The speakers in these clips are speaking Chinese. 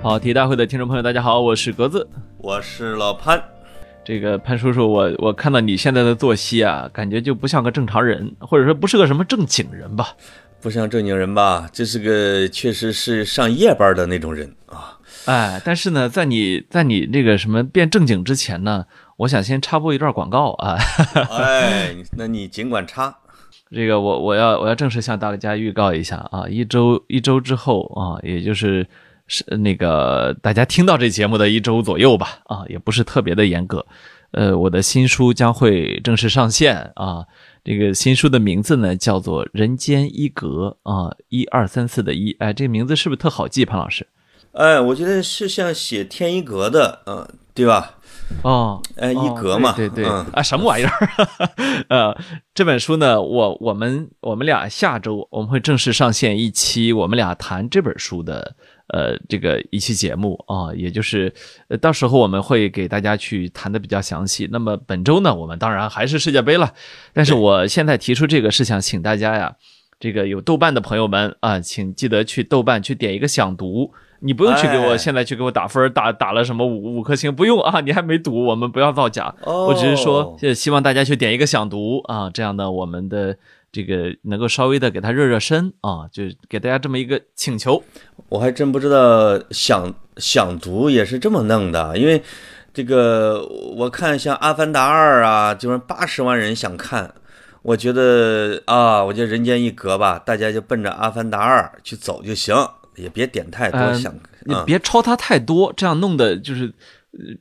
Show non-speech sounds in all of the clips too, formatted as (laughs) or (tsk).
跑题大会的听众朋友，大家好，我是格子，我是老潘。这个潘叔叔，我我看到你现在的作息啊，感觉就不像个正常人，或者说不是个什么正经人吧？不像正经人吧？这是个确实是上夜班的那种人啊。哎，但是呢，在你在你那个什么变正经之前呢，我想先插播一段广告啊。(laughs) 哎，那你尽管插。这个我我要我要正式向大家预告一下啊，一周一周之后啊，也就是是那个大家听到这节目的一周左右吧啊，也不是特别的严格。呃，我的新书将会正式上线啊。这个新书的名字呢叫做《人间一格》啊，一二三四的一，哎，这个名字是不是特好记，潘老师？哎，我觉得是像写天一格的，嗯，对吧？哦，哎，一格嘛，对对啊，什么玩意儿？(laughs) 呃，这本书呢，我我们我们俩下周我们会正式上线一期，我们俩谈这本书的呃这个一期节目啊，也就是呃到时候我们会给大家去谈的比较详细。那么本周呢，我们当然还是世界杯了，但是我现在提出这个是想请大家呀，这个有豆瓣的朋友们啊，请记得去豆瓣去点一个想读。你不用去给我现在去给我打分，打打了什么五五颗星，不用啊，你还没读，我们不要造假。我只是说，希望大家去点一个想读啊，这样呢，我们的这个能够稍微的给他热热身啊，就给大家这么一个请求。我还真不知道想想读也是这么弄的，因为这个我看像《阿凡达二》啊，就是八十万人想看，我觉得啊，我觉得人间一格吧，大家就奔着《阿凡达二》去走就行。也别点太多，想你别抄他太多，这样弄的就是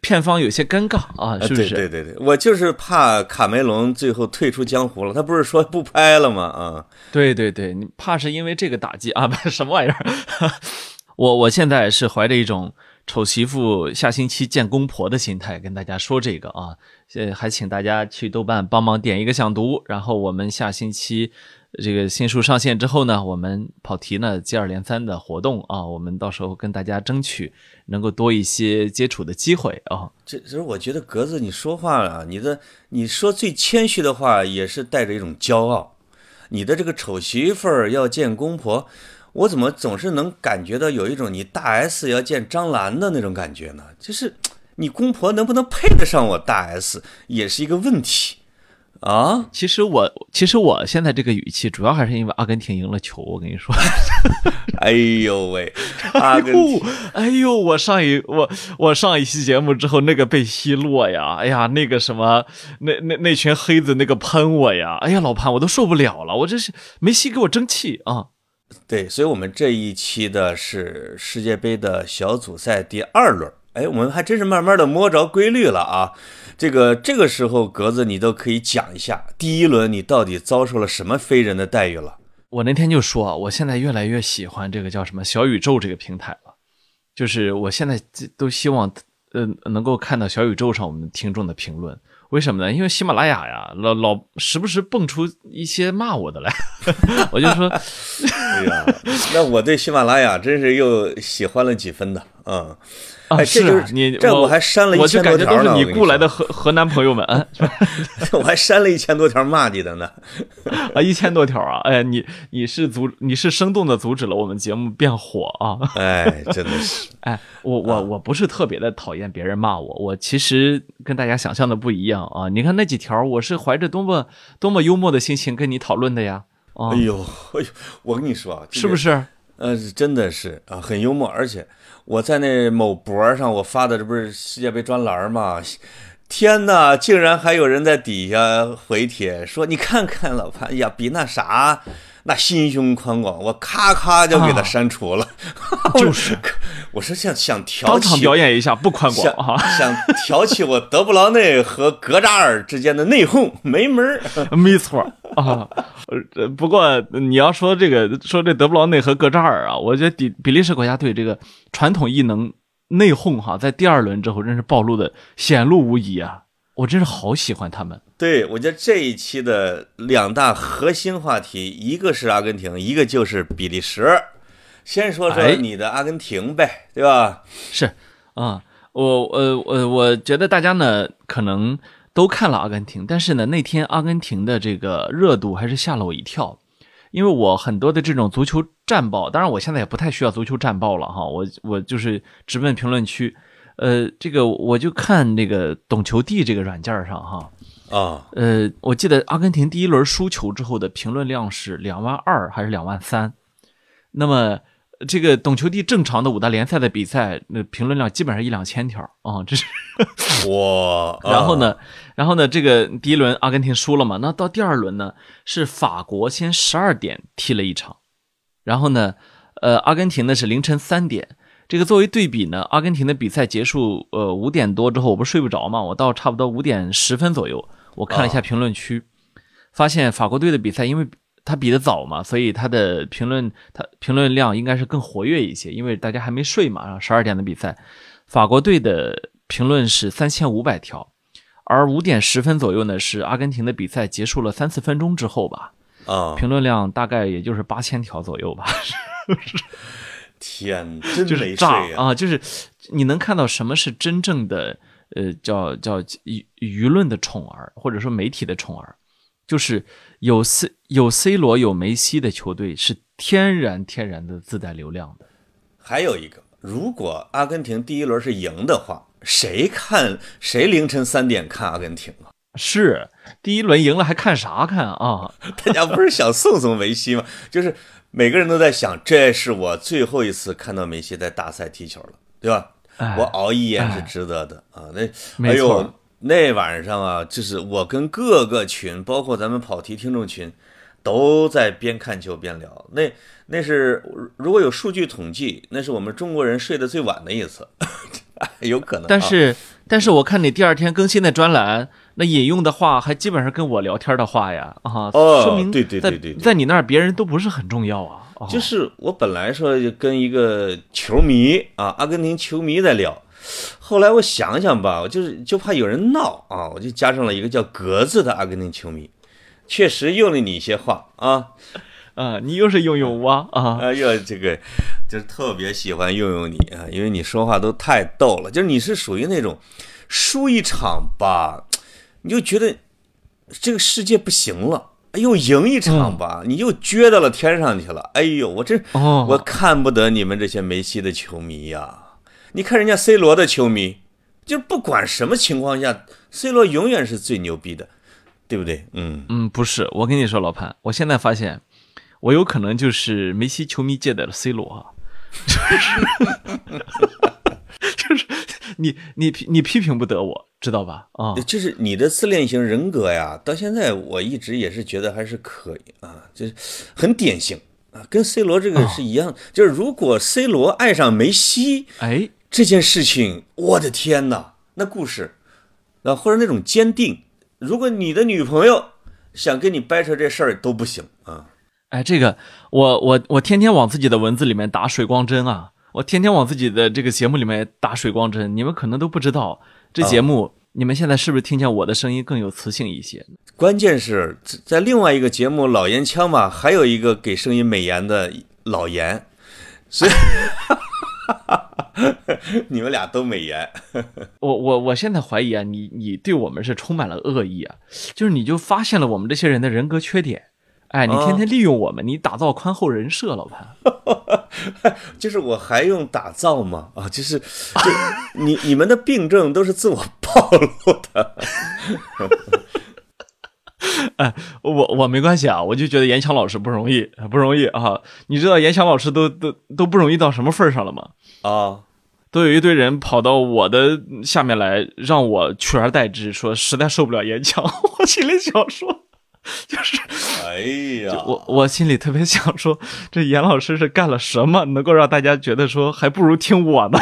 片方有些尴尬啊，是不是？对对对，我就是怕卡梅隆最后退出江湖了，他不是说不拍了吗？啊，对对对，你怕是因为这个打击啊？(laughs) 什么玩意儿？我我现在是怀着一种丑媳妇下星期见公婆的心态跟大家说这个啊，呃，还请大家去豆瓣帮忙点一个想读，然后我们下星期。这个新书上线之后呢，我们跑题呢接二连三的活动啊，我们到时候跟大家争取能够多一些接触的机会啊。这其实我觉得格子你说话啊，你的你说最谦虚的话也是带着一种骄傲。你的这个丑媳妇要见公婆，我怎么总是能感觉到有一种你大 S 要见张兰的那种感觉呢？就是你公婆能不能配得上我大 S 也是一个问题。啊，其实我其实我现在这个语气，主要还是因为阿根廷赢了球。我跟你说，(laughs) 哎呦喂，(laughs) 阿根廷，哎呦，我上一我我上一期节目之后，那个被奚落呀，哎呀，那个什么，那那那群黑子那个喷我呀，哎呀，老潘，我都受不了了，我这是梅西给我争气啊。对，所以我们这一期的是世界杯的小组赛第二轮，哎，我们还真是慢慢的摸着规律了啊。这个这个时候，格子你都可以讲一下，第一轮你到底遭受了什么非人的待遇了？我那天就说，我现在越来越喜欢这个叫什么小宇宙这个平台了，就是我现在都希望，呃，能够看到小宇宙上我们听众的评论。为什么呢？因为喜马拉雅呀，老老时不时蹦出一些骂我的来，(laughs) 我就说，哎呀，那我对喜马拉雅真是又喜欢了几分的，嗯。啊，是你这我还删了一千多条呢。都是你雇来的河河南朋友们，(laughs) (laughs) 我还删了一千多条骂你的呢。(laughs) 啊，一千多条啊！哎，你你是阻你是生动的阻止了我们节目变火啊！哎，真的是。哎，我我我不是特别的讨厌别人骂我，我其实跟大家想象的不一样啊！你看那几条，我是怀着多么多么幽默的心情跟你讨论的呀！哎呦哎呦，我跟你说啊，是不是？呃，真的是啊，很幽默，而且。我在那某博上，我发的这不是世界杯专栏吗？天哪，竟然还有人在底下回帖说：“你看看老潘呀，比那啥。”那心胸宽广，我咔咔就给他删除了。(laughs) 就是，(laughs) 我是想想挑起表演一下不宽广哈，(laughs) 想挑起我德布劳内和格扎尔之间的内讧，没门儿。没错啊，呃，不过你要说这个说这德布劳内和格扎尔啊，我觉得比比利时国家队这个传统异能内讧哈，在第二轮之后真是暴露的显露无遗啊。我真是好喜欢他们。对，我觉得这一期的两大核心话题，一个是阿根廷，一个就是比利时。先说说你的阿根廷呗，对吧？是啊，我呃我我觉得大家呢可能都看了阿根廷，但是呢那天阿根廷的这个热度还是吓了我一跳。因为我很多的这种足球战报，当然我现在也不太需要足球战报了哈，我我就是直奔评论区，呃，这个我就看那个懂球帝这个软件上哈，啊，呃，我记得阿根廷第一轮输球之后的评论量是两万二还是两万三，那么。这个懂球帝正常的五大联赛的比赛，那评论量基本上一两千条啊，这是 (laughs) 哇。然后呢，然后呢，这个第一轮阿根廷输了嘛，那到第二轮呢，是法国先十二点踢了一场，然后呢，呃，阿根廷呢是凌晨三点。这个作为对比呢，阿根廷的比赛结束，呃，五点多之后，我不是睡不着嘛，我到差不多五点十分左右，我看了一下评论区，发现法国队的比赛，因为。他比的早嘛，所以他的评论，他评论量应该是更活跃一些，因为大家还没睡嘛。然后十二点的比赛，法国队的评论是三千五百条，而五点十分左右呢，是阿根廷的比赛结束了三四分钟之后吧，啊，评论量大概也就是八千条左右吧。天，真 (laughs) 就是炸啊！就是你能看到什么是真正的呃，叫叫舆舆论的宠儿，或者说媒体的宠儿。就是有 C 有 C 罗有梅西的球队是天然天然的自带流量的。还有一个，如果阿根廷第一轮是赢的话，谁看谁凌晨三点看阿根廷啊？是第一轮赢了还看啥看啊？(laughs) 大家不是想送送梅西吗？就是每个人都在想，这是我最后一次看到梅西在大赛踢球了，对吧？我熬一夜是值得的啊！那没错。那晚上啊，就是我跟各个群，包括咱们跑题听众群，都在边看球边聊。那那是如果有数据统计，那是我们中国人睡得最晚的一次，(laughs) 有可能。但是，但是我看你第二天更新的专栏，那引用的话还基本上跟我聊天的话呀，啊，说明对对对对，在你那儿别人都不是很重要啊。就是我本来说跟一个球迷啊，阿根廷球迷在聊。后来我想想吧，我就是就怕有人闹啊，我就加上了一个叫格子的阿根廷球迷，确实用了你一些话啊，啊，你又是用用我啊，哎呦，这个就是特别喜欢用用你啊，因为你说话都太逗了，就是你是属于那种输一场吧，你就觉得这个世界不行了，又赢一场吧，你又撅到了天上去了，哎呦，我这我看不得你们这些梅西的球迷呀。你看人家 C 罗的球迷，就不管什么情况下，C 罗永远是最牛逼的，对不对？嗯。嗯，不是，我跟你说，老潘，我现在发现，我有可能就是梅西球迷界的 C 罗啊，(laughs) (laughs) 就是你你你批评不得我，知道吧？啊，就是你的自恋型人格呀，到现在我一直也是觉得还是可以啊，就是很典型啊，跟 C 罗这个是一样，就是如果 C 罗爱上梅西，哎。这件事情，我的天哪！那故事，啊，或者那种坚定，如果你的女朋友想跟你掰扯这事儿都不行啊！哎，这个，我我我天天往自己的文字里面打水光针啊！我天天往自己的这个节目里面打水光针，你们可能都不知道，这节目你们现在是不是听见我的声音更有磁性一些？关键是在另外一个节目老烟枪嘛，还有一个给声音美颜的老严，所以。(laughs) 你们俩都美颜，(laughs) 我我我现在怀疑啊，你你对我们是充满了恶意啊，就是你就发现了我们这些人的人格缺点，哎，你天天利用我们，你打造宽厚人设，老潘，(laughs) (laughs) 就是我还用打造吗？啊，就是就你你们的病症都是自我暴露的。(laughs) 哎，我我没关系啊，我就觉得严强老师不容易，不容易啊！你知道严强老师都都都不容易到什么份上了吗？啊，都有一堆人跑到我的下面来，让我取而代之，说实在受不了严强。(laughs) 我心里想说，(laughs) 就是，哎呀，我我心里特别想说，(laughs) 这严老师是干了什么，能够让大家觉得说还不如听我呢？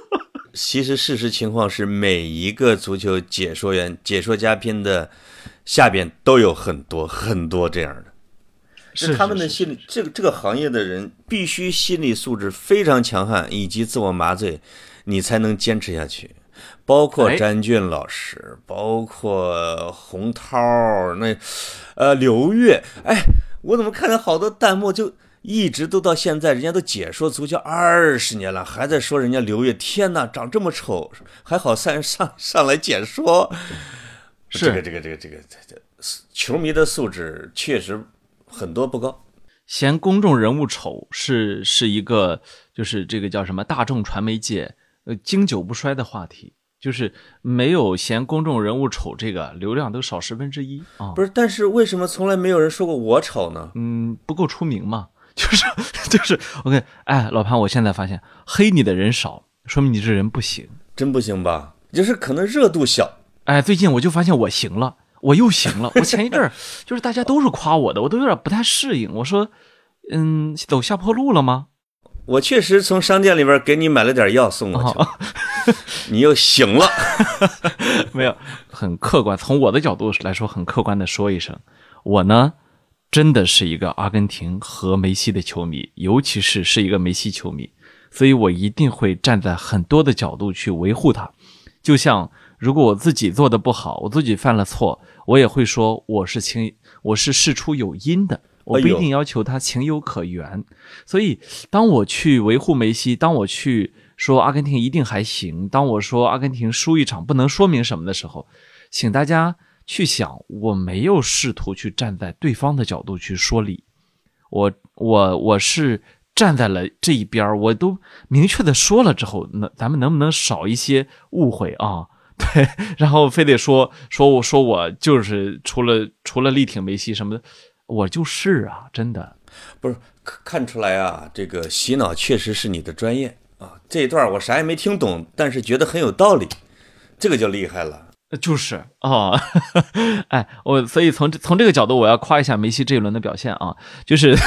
(laughs) 其实事实情况是，每一个足球解说员、解说嘉宾的。下边都有很多很多这样的，是他们的心理，这个这个行业的人必须心理素质非常强悍，以及自我麻醉，你才能坚持下去。包括詹俊老师，包括洪涛，那呃刘越，哎，我怎么看到好多弹幕就一直都到现在，人家都解说足球二十年了，还在说人家刘越，天哪，长这么丑还好上上上来解说。是这个这个这个这个这这球迷的素质确实很多不高。嫌公众人物丑是是一个就是这个叫什么大众传媒界呃经久不衰的话题，就是没有嫌公众人物丑这个流量都少十分之一啊。不是，但是为什么从来没有人说过我丑呢？嗯，不够出名嘛，就是 (laughs) 就是，OK，哎，老潘，我现在发现黑你的人少，说明你这人不行，真不行吧？就是可能热度小。哎，最近我就发现我行了。我又行了，我前一阵儿就是大家都是夸我的，我都有点不太适应。我说，嗯，走下坡路了吗？我确实从商店里边给你买了点药送过去，(laughs) (laughs) 你又醒了。(laughs) 没有，很客观，从我的角度来说，很客观的说一声，我呢真的是一个阿根廷和梅西的球迷，尤其是是一个梅西球迷，所以我一定会站在很多的角度去维护他，就像。如果我自己做的不好，我自己犯了错，我也会说我是情，我是事出有因的，我不一定要求他情有可原。所以，当我去维护梅西，当我去说阿根廷一定还行，当我说阿根廷输一场不能说明什么的时候，请大家去想，我没有试图去站在对方的角度去说理，我我我是站在了这一边我都明确的说了之后，那咱们能不能少一些误会啊？(laughs) 对，然后非得说说我说我就是除了除了力挺梅西什么的，我就是啊，真的不是看出来啊，这个洗脑确实是你的专业啊。这一段我啥也没听懂，但是觉得很有道理，这个就厉害了。就是啊，(laughs) 哎，我所以从从这个角度，我要夸一下梅西这一轮的表现啊，就是。(laughs)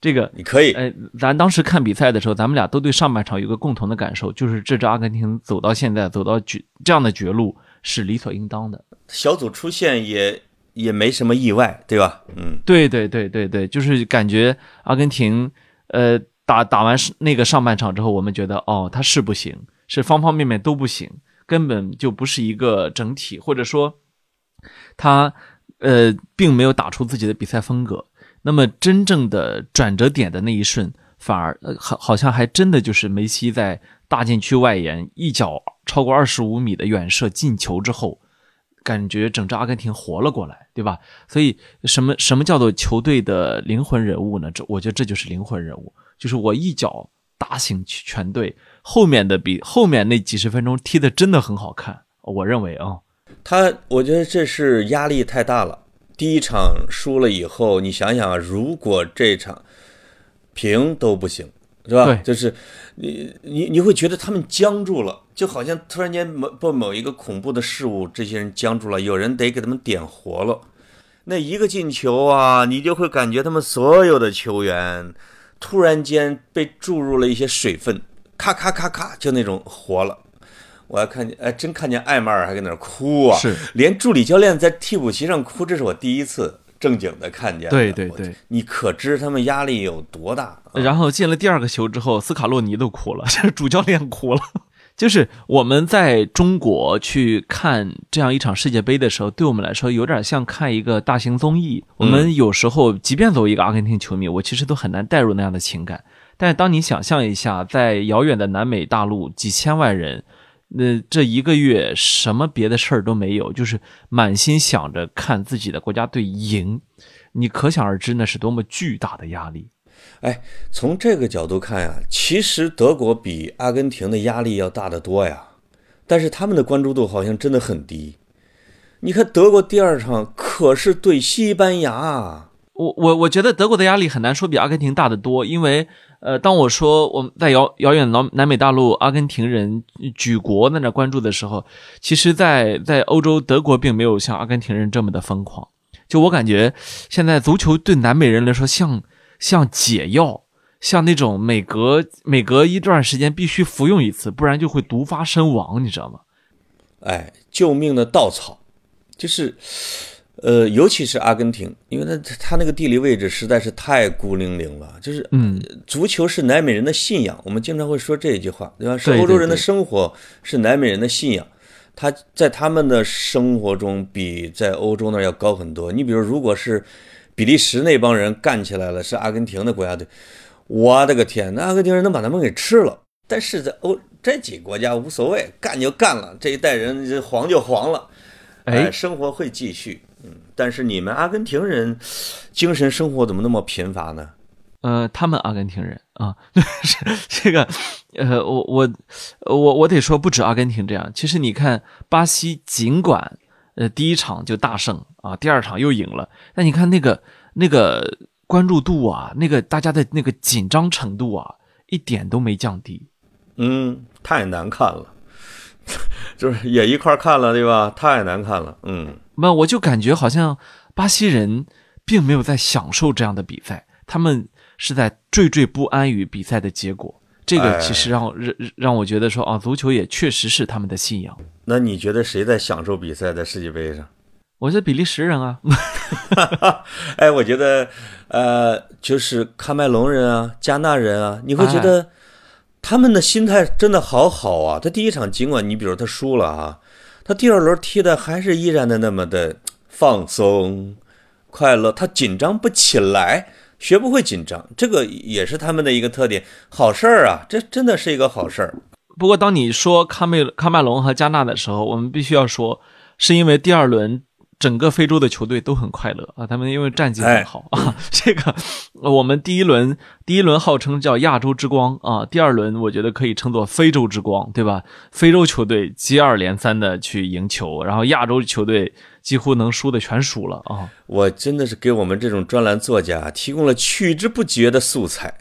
这个你可以，哎，咱当时看比赛的时候，咱们俩都对上半场有个共同的感受，就是这支阿根廷走到现在，走到绝这样的绝路是理所应当的。小组出线也也没什么意外，对吧？嗯，对对对对对，就是感觉阿根廷，呃，打打完那个上半场之后，我们觉得哦，他是不行，是方方面面都不行，根本就不是一个整体，或者说他呃，并没有打出自己的比赛风格。那么真正的转折点的那一瞬，反而好好像还真的就是梅西在大禁区外沿一脚超过二十五米的远射进球之后，感觉整支阿根廷活了过来，对吧？所以什么什么叫做球队的灵魂人物呢？这我觉得这就是灵魂人物，就是我一脚打醒全队，后面的比后面那几十分钟踢的真的很好看，我认为啊，他我觉得这是压力太大了。第一场输了以后，你想想，如果这场平都不行，是吧？就是你你你会觉得他们僵住了，就好像突然间某不某一个恐怖的事物，这些人僵住了，有人得给他们点活了。那一个进球啊，你就会感觉他们所有的球员突然间被注入了一些水分，咔咔咔咔，就那种活了。我还看见，哎，真看见艾马尔还搁那哭啊！是，连助理教练在替补席上哭，这是我第一次正经的看见。对对对，你可知他们压力有多大？然后进了第二个球之后，斯卡洛尼都哭了，(laughs) 主教练哭了。就是我们在中国去看这样一场世界杯的时候，对我们来说有点像看一个大型综艺。我们有时候，即便作为一个阿根廷球迷，我其实都很难带入那样的情感。但是当你想象一下，在遥远的南美大陆，几千万人。那这一个月什么别的事儿都没有，就是满心想着看自己的国家队赢，你可想而知那是多么巨大的压力。哎，从这个角度看呀，其实德国比阿根廷的压力要大得多呀，但是他们的关注度好像真的很低。你看德国第二场可是对西班牙，我我我觉得德国的压力很难说比阿根廷大得多，因为。呃，当我说我们在遥遥远南南美大陆，阿根廷人举国在那关注的时候，其实，在在欧洲，德国并没有像阿根廷人这么的疯狂。就我感觉，现在足球对南美人来说，像像解药，像那种每隔每隔一段时间必须服用一次，不然就会毒发身亡，你知道吗？哎，救命的稻草，就是。呃，尤其是阿根廷，因为它它那个地理位置实在是太孤零零了。就是，嗯，足球是南美人的信仰，我们经常会说这一句话，对吧？是欧洲人的生活，是南美人的信仰。他在他们的生活中比在欧洲那要高很多。你比如，如果是比利时那帮人干起来了，是阿根廷的国家队，我的个天，那阿根廷人能把他们给吃了。但是在欧这几个国家无所谓，干就干了，这一代人黄就黄了。哎，生活会继续。嗯，但是你们阿根廷人精神生活怎么那么贫乏呢？呃，他们阿根廷人啊，(laughs) 这个，呃，我我我我得说，不止阿根廷这样。其实你看，巴西尽管呃第一场就大胜啊，第二场又赢了，但你看那个那个关注度啊，那个大家的那个紧张程度啊，一点都没降低。嗯，太难看了，(laughs) 就是也一块看了，对吧？太难看了。嗯，那我就感觉好像巴西人并没有在享受这样的比赛，他们。是在惴惴不安于比赛的结果，这个其实让让让我觉得说啊，足球也确实是他们的信仰。那你觉得谁在享受比赛在世界杯上？(laughs) 我觉得比利时人啊。(laughs) 哎，我觉得呃，就是喀麦隆人啊，加纳人啊，你会觉得他们的心态真的好好啊。他第一场尽管你比如他输了啊，他第二轮踢的还是依然的那么的放松、快乐，他紧张不起来。学不会紧张，这个也是他们的一个特点。好事儿啊，这真的是一个好事儿。不过，当你说卡麦卡麦隆和加纳的时候，我们必须要说，是因为第二轮。整个非洲的球队都很快乐啊，他们因为战绩很好啊。(laughs) 这个我们第一轮第一轮号称叫亚洲之光啊，第二轮我觉得可以称作非洲之光，对吧？非洲球队接二连三的去赢球，然后亚洲球队几乎能输的全输了啊。我真的是给我们这种专栏作家提供了取之不绝的素材。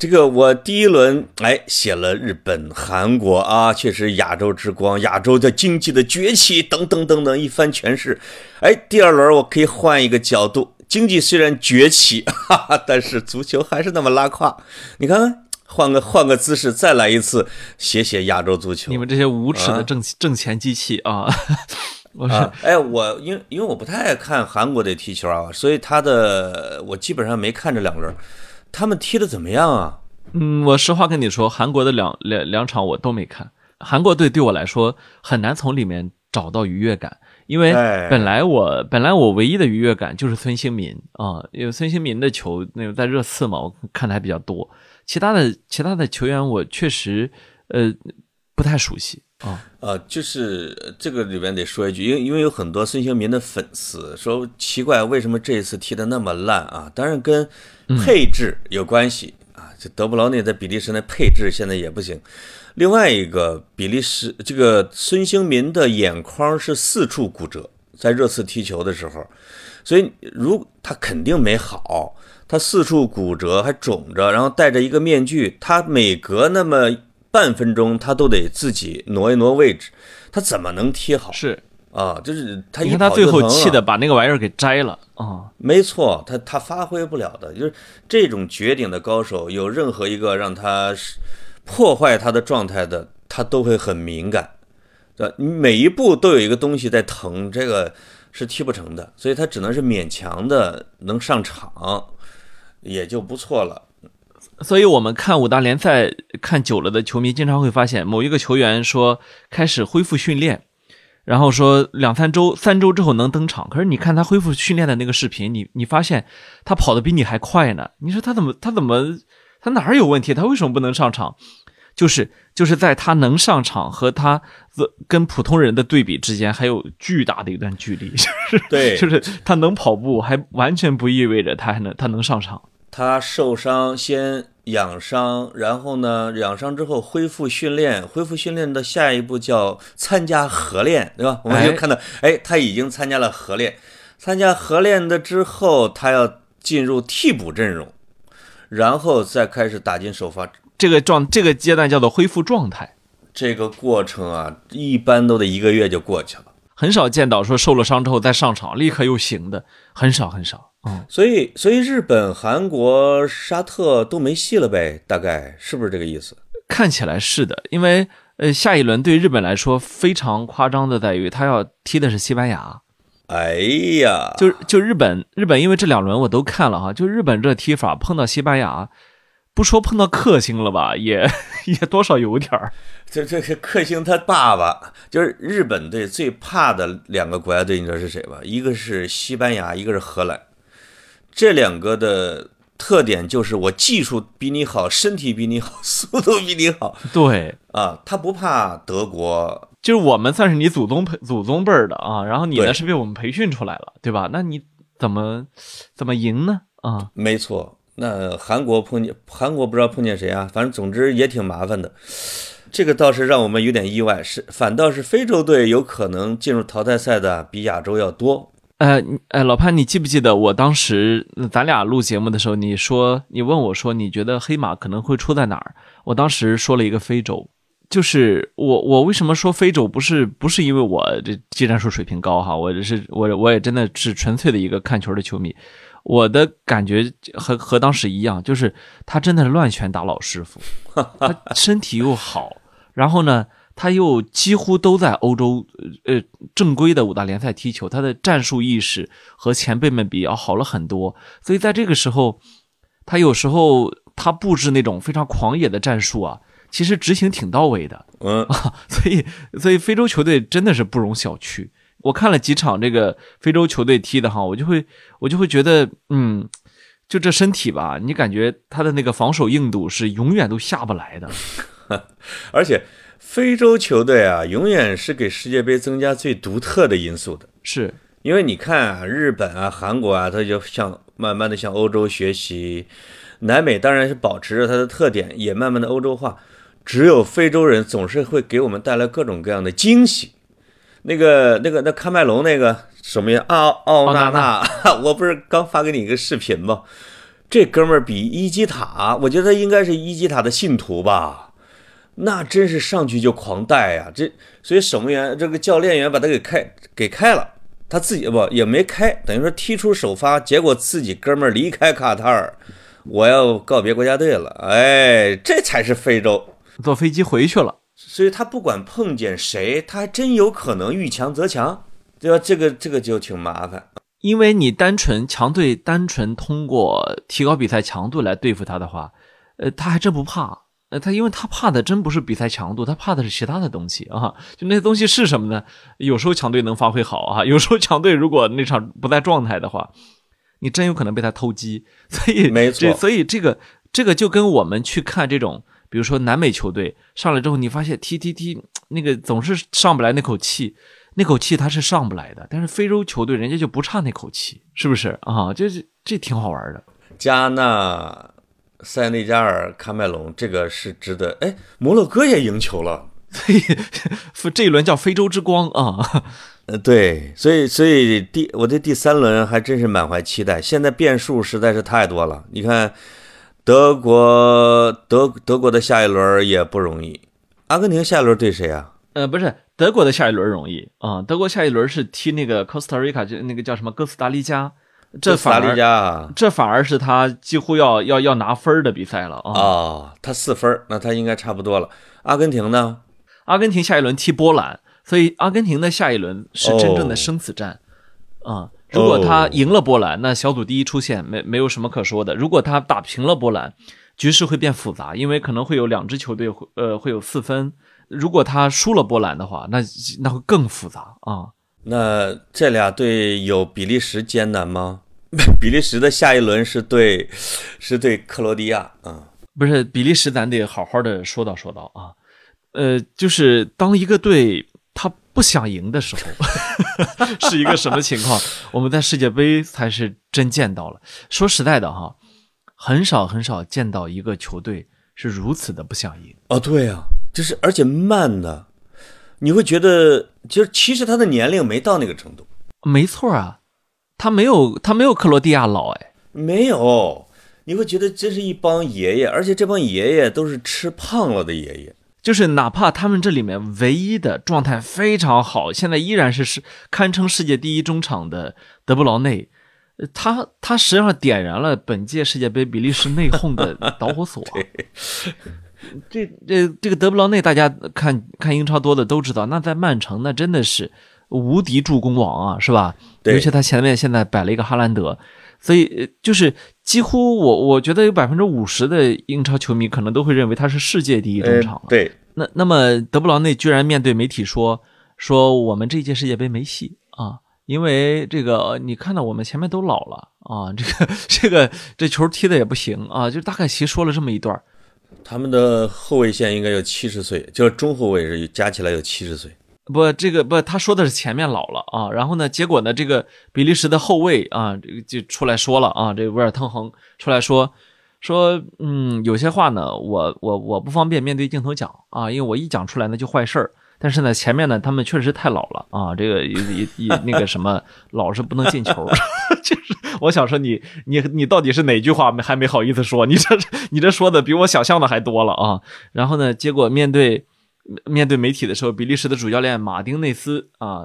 这个我第一轮哎写了日本、韩国啊，确实亚洲之光，亚洲的经济的崛起等等等等一番诠释。哎，第二轮我可以换一个角度，经济虽然崛起，(laughs) 哈哈，但是足球还是那么拉胯。你看，换个换个姿势再来一次，写写亚洲足球。你们这些无耻的挣挣钱机器啊！(laughs) 我是哎，我因为因为我不太爱看韩国的踢球啊，所以他的我基本上没看这两轮。他们踢的怎么样啊？嗯，我实话跟你说，韩国的两两两场我都没看。韩国队对我来说很难从里面找到愉悦感，因为本来我本来我唯一的愉悦感就是孙兴民啊，因为孙兴民的球那个在热刺嘛，我看的还比较多。其他的其他的球员我确实呃不太熟悉啊。呃，就是这个里边得说一句，因为因为有很多孙兴民的粉丝说奇怪，为什么这一次踢的那么烂啊？当然跟配置有关系啊，这德布劳内在比利时那配置现在也不行。另外一个，比利时这个孙兴民的眼眶是四处骨折，在热刺踢球的时候，所以如他肯定没好，他四处骨折还肿着，然后戴着一个面具，他每隔那么半分钟，他都得自己挪一挪位置，他怎么能踢好？是。啊，就是他，你看他最后气的把那个玩意儿给摘了啊！没错，他他发挥不了的，就是这种绝顶的高手，有任何一个让他破坏他的状态的，他都会很敏感，对？你每一步都有一个东西在疼，这个是踢不成的，所以他只能是勉强的能上场，也就不错了。所以我们看五大联赛看久了的球迷，经常会发现某一个球员说开始恢复训练。然后说两三周、三周之后能登场，可是你看他恢复训练的那个视频，你你发现他跑的比你还快呢。你说他怎么他怎么他哪儿有问题？他为什么不能上场？就是就是在他能上场和他跟普通人的对比之间，还有巨大的一段距离。(laughs) 对，就是他能跑步，还完全不意味着他还能他能上场。他受伤先。养伤，然后呢？养伤之后恢复训练，恢复训练的下一步叫参加合练，对吧？我们就看到，哎，他已经参加了合练。参加合练的之后，他要进入替补阵容，然后再开始打进首发。这个状，这个阶段叫做恢复状态。这个过程啊，一般都得一个月就过去了。很少见到说受了伤之后再上场立刻又行的，很少很少。嗯，所以所以日本、韩国、沙特都没戏了呗？大概是不是这个意思？看起来是的，因为呃，下一轮对日本来说非常夸张的在于，他要踢的是西班牙。哎呀，就就日本日本，因为这两轮我都看了哈，就日本这踢法碰到西班牙，不说碰到克星了吧，也也多少有点儿。这这是克星他爸爸，就是日本队最怕的两个国家队，你知道是谁吧？一个是西班牙，一个是荷兰。这两个的特点就是我技术比你好，身体比你好，速度比你好。对啊，他不怕德国，就是我们算是你祖宗培祖宗辈儿的啊，然后你呢是被我们培训出来了，对吧？那你怎么怎么赢呢？啊，没错。那韩国碰见韩国不知道碰见谁啊，反正总之也挺麻烦的。这个倒是让我们有点意外，是反倒是非洲队有可能进入淘汰赛的比亚洲要多。呃呃，老潘，你记不记得我当时咱俩录节目的时候，你说你问我说你觉得黑马可能会出在哪儿？我当时说了一个非洲，就是我我为什么说非洲不是不是因为我这技战术水平高哈，我这是我我也真的是纯粹的一个看球的球迷，我的感觉和和当时一样，就是他真的是乱拳打老师傅，他身体又好，然后呢。他又几乎都在欧洲，呃，正规的五大联赛踢球，他的战术意识和前辈们比要好了很多。所以在这个时候，他有时候他布置那种非常狂野的战术啊，其实执行挺到位的。嗯，(laughs) 所以，所以非洲球队真的是不容小觑。我看了几场这个非洲球队踢的哈，我就会我就会觉得，嗯，就这身体吧，你感觉他的那个防守硬度是永远都下不来的。(laughs) 而且非洲球队啊，永远是给世界杯增加最独特的因素的。是，因为你看啊，日本啊、韩国啊，它就向慢慢的向欧洲学习，南美当然是保持着它的特点，也慢慢的欧洲化。只有非洲人总是会给我们带来各种各样的惊喜。那个、那个、那喀麦隆那个什么呀？奥奥纳纳，(laughs) 我不是刚发给你一个视频吗？这哥们儿比伊基塔，我觉得他应该是伊基塔的信徒吧。那真是上去就狂带呀、这所以守门员这个教练员把他给开给开了，他自己不也没开，等于说踢出首发，结果自己哥们儿离开卡塔尔，我要告别国家队了，哎，这才是非洲。坐飞机回去了。所以他不管碰见谁，他还真有可能遇强则强，对吧？这个这个就挺麻烦。因为你单纯强队单纯通过提高比赛强度来对付他的话，呃，他还真不怕。呃，他因为他怕的真不是比赛强度，他怕的是其他的东西啊。就那些东西是什么呢？有时候强队能发挥好啊，有时候强队如果那场不在状态的话，你真有可能被他偷鸡。所以没错所以这个这个就跟我们去看这种，比如说南美球队上来之后，你发现踢踢踢那个总是上不来那口气。那口气他是上不来的，但是非洲球队人家就不差那口气，是不是啊？这这这挺好玩的。加纳、塞内加尔、喀麦隆，这个是值得。哎，摩洛哥也赢球了。所 (laughs) 以这一轮叫非洲之光啊！(laughs) 呃，对，所以所以第我对第三轮还真是满怀期待。现在变数实在是太多了。你看，德国德德国的下一轮也不容易，阿根廷下一轮对谁啊？呃，不是德国的下一轮容易啊，德国下一轮是踢那个 Costa Rica，就那个叫什么哥斯达黎加，这斯达黎反而加啊，这反而是他几乎要要要拿分儿的比赛了啊！哦，他四分，那他应该差不多了。阿根廷呢？阿根廷下一轮踢波兰，所以阿根廷的下一轮是真正的哦生死战啊、如果他赢了波兰，那小组第一出线没没有什么可说的。如果他打平了波兰，局势会变复杂，因为可能会有两支球队会呃会有四分。如果他输了波兰的话，那那会更复杂啊。那这俩队有比利时艰难吗？(laughs) 比利时的下一轮是对是对克罗地亚啊。不是比利时，咱得好好的说道说道啊。呃，就是当一个队他不想赢的时候，(laughs) 是一个什么情况？我们在世界杯才是真见到了。说实在的哈，很少很少见到一个球队是如此的不想赢。哦，对啊，就是而且慢的，你会觉得就是其实他的年龄没到那个程度，没错啊，他没有他没有克罗地亚老哎。没有，你会觉得这是一帮爷爷，而且这帮爷爷都是吃胖了的爷爷。就是哪怕他们这里面唯一的状态非常好，现在依然是是堪称世界第一中场的德布劳内，呃他他实际上点燃了本届世界杯比利时内讧的导火索啊。(laughs) 这这这个德布劳内，大家看看英超多的都知道，那在曼城那真的是无敌助攻王啊，是吧？对尤其他前面现在摆了一个哈兰德，所以呃就是几乎我我觉得有百分之五十的英超球迷可能都会认为他是世界第一中场了。对，那那么德布劳内居然面对媒体说说我们这届世界杯没戏啊，因为这个呃你看到我们前面都老了啊，这个 (laughs) 这个这球踢的也不行啊，就大概其说了这么一段儿。他们的后卫线应该有七十岁，就是中后卫是加起来有七十岁。不，这个不，他说的是前面老了啊。然后呢，结果呢，这个比利时的后卫啊，这个就出来说了啊，这个维尔滕恒出来说说，嗯，有些话呢，我我我不方便面对镜头讲啊，因为我一讲出来呢就坏事儿。但是呢，前面呢，他们确实太老了啊，这个也也那个什么，(laughs) 老是不能进球。(laughs) 就是我想说，你你你到底是哪句话没还没好意思说？你这你这说的比我想象的还多了啊。然后呢，结果面对面对媒体的时候，比利时的主教练马丁内斯啊，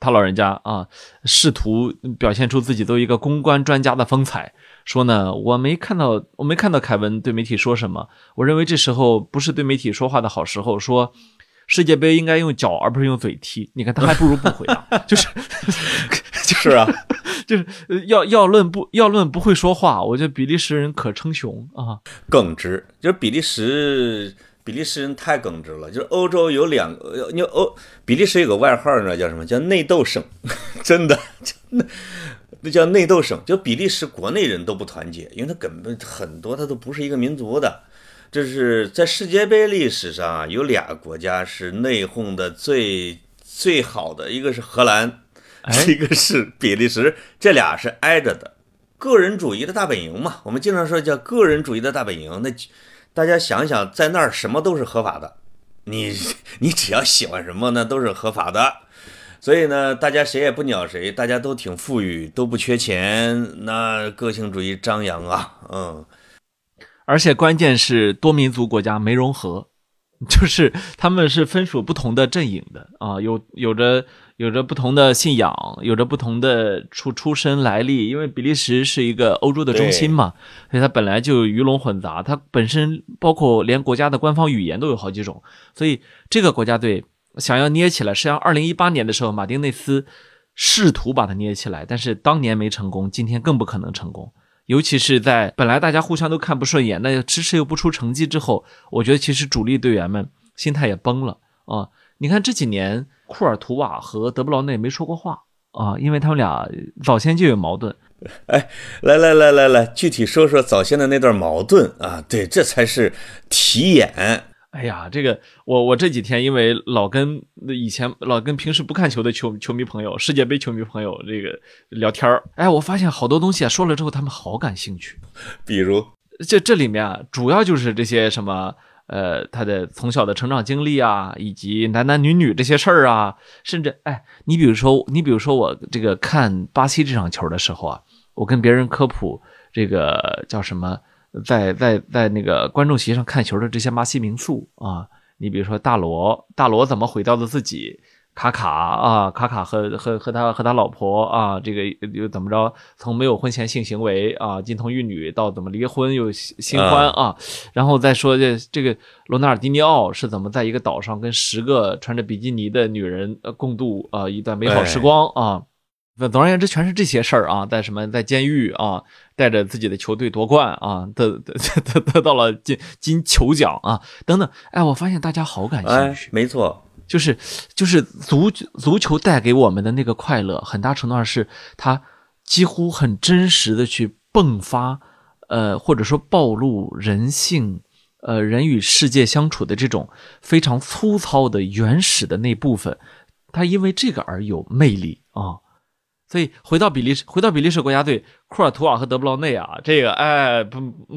他老人家啊，试图表现出自己作为一个公关专家的风采，说呢，我没看到我没看到凯文对媒体说什么，我认为这时候不是对媒体说话的好时候，说。世界杯应该用脚而不是用嘴踢，你看他还不如不回答，就是 (laughs) 就是啊，(laughs) 就是要要论不要论不会说话，我觉得比利时人可称雄啊，耿直，就是比利时比利时人太耿直了，就是欧洲有两个，你欧比利时有个外号呢，叫什么？叫内斗省，(laughs) 真的，那那叫内斗省，就比利时国内人都不团结，因为他根本很多他都不是一个民族的。这是在世界杯历史上有俩国家是内讧的最最好的，一个是荷兰，一个是比利时，这俩是挨着的。个人主义的大本营嘛，我们经常说叫个人主义的大本营。那大家想想，在那儿什么都是合法的，你 (laughs) 你只要喜欢什么，那都是合法的。所以呢，大家谁也不鸟谁，大家都挺富裕，都不缺钱，那个性主义张扬啊，嗯。而且关键是多民族国家没融合，(laughs) 就是他们是分属不同的阵营的啊，有有着有着不同的信仰，有着不同的出出身来历。因为比利时是一个欧洲的中心嘛，所以它本来就鱼龙混杂，它本身包括连国家的官方语言都有好几种，所以这个国家队想要捏起来，实际上二零一八年的时候，马丁内斯试图把它捏起来，但是当年没成功，今天更不可能成功。尤其是在本来大家互相都看不顺眼，那迟迟又不出成绩之后，我觉得其实主力队员们心态也崩了啊！你看这几年，库尔图瓦和德布劳内没说过话啊，因为他们俩早先就有矛盾。哎，来来来来来，具体说说早先的那段矛盾啊！对，这才是题眼。哎呀，这个我我这几天因为老跟以前老跟平时不看球的球球迷朋友、世界杯球迷朋友这个聊天儿，哎，我发现好多东西啊，说了之后他们好感兴趣。比如，这这里面啊，主要就是这些什么呃，他的从小的成长经历啊，以及男男女女这些事儿啊，甚至哎，你比如说你比如说我这个看巴西这场球的时候啊，我跟别人科普这个叫什么？在在在那个观众席上看球的这些巴西名宿啊，你比如说大罗，大罗怎么毁掉的自己？卡卡啊，卡卡和和和他和他老婆啊，这个又怎么着？从没有婚前性行为啊，金童玉女到怎么离婚又新欢啊？然后再说这这个罗纳尔迪尼奥是怎么在一个岛上跟十个穿着比基尼的女人共度啊一段美好时光啊？总而言之，全是这些事儿啊，在什么在监狱啊，带着自己的球队夺冠啊，得得得得到了金金球奖啊，等等。哎，我发现大家好感兴趣。没错，就是就是足足球带给我们的那个快乐，很大程度上是它几乎很真实的去迸发，呃，或者说暴露人性，呃，人与世界相处的这种非常粗糙的原始的那部分，它因为这个而有魅力啊。所以回到比利时，回到比利时国家队，库尔图瓦和德布劳内啊，这个哎，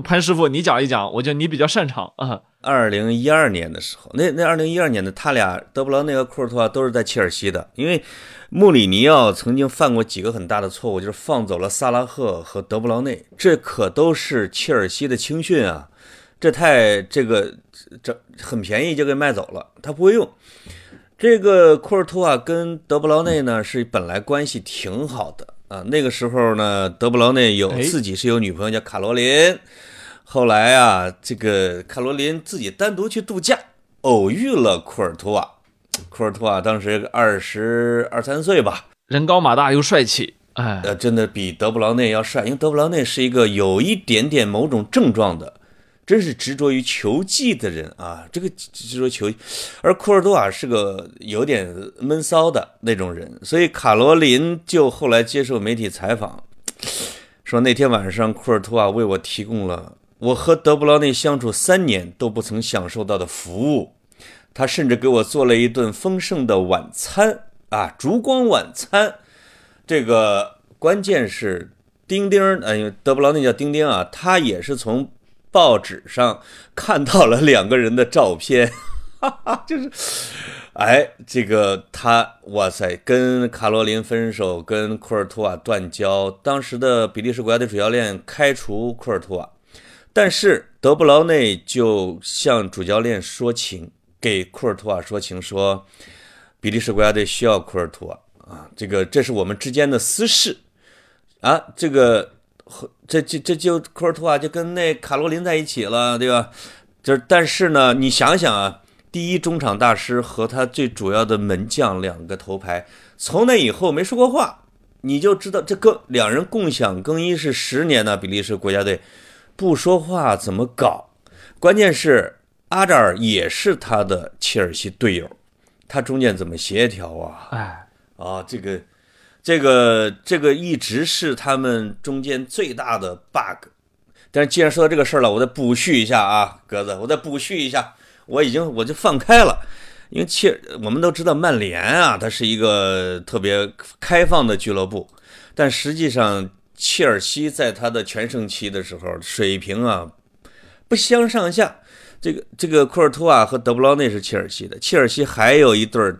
潘师傅你讲一讲，我觉得你比较擅长啊。二零一二年的时候，那那二零一二年的他俩，德布劳内和库尔图瓦都是在切尔西的，因为穆里尼奥曾经犯过几个很大的错误，就是放走了萨拉赫和德布劳内，这可都是切尔西的青训啊，这太这个这很便宜就给卖走了，他不会用。这个库尔图瓦跟德布劳内呢是本来关系挺好的。啊，那个时候呢，德布劳内有自己是有女朋友叫卡罗琳，后来啊，这个卡罗琳自己单独去度假，偶遇了库尔图瓦，库尔图瓦当时二十二三岁吧，人高马大又帅气，哎，呃，真的比德布劳内要帅，因为德布劳内是一个有一点点某种症状的。真是执着于球技的人啊！这个执着球，而库尔多瓦是个有点闷骚的那种人，所以卡罗琳就后来接受媒体采访，说那天晚上库尔图瓦为我提供了我和德布劳内相处三年都不曾享受到的服务。他甚至给我做了一顿丰盛的晚餐啊，烛光晚餐。这个关键是丁丁，哎，德布劳内叫丁丁啊，他也是从报纸上看到了两个人的照片，哈哈，就是，哎，这个他，哇塞，跟卡罗琳分手，跟库尔图瓦断交，当时的比利时国家队主教练开除库尔图瓦，但是德布劳内就向主教练说情。给库尔图瓦说情，说比利时国家队需要库尔图瓦。啊，这个这是我们之间的私事。啊，这个这这这就科尔图瓦就跟那卡罗琳在一起了，对吧？就是但是呢，你想想啊，第一中场大师和他最主要的门将两个头牌，从那以后没说过话，你就知道这个两人共享更衣室十年呢，比利时国家队不说话怎么搞？关键是。阿扎尔也是他的切尔西队友，他中间怎么协调啊？哎，啊，这个，这个，这个一直是他们中间最大的 bug。但是既然说到这个事儿了，我再补叙一下啊，鸽子，我再补叙一下，我已经我就放开了，因为切，我们都知道曼联啊，它是一个特别开放的俱乐部，但实际上切尔西在他的全盛期的时候，水平啊不相上下。这个这个库尔图瓦和德布劳内是切尔西的，切尔西还有一对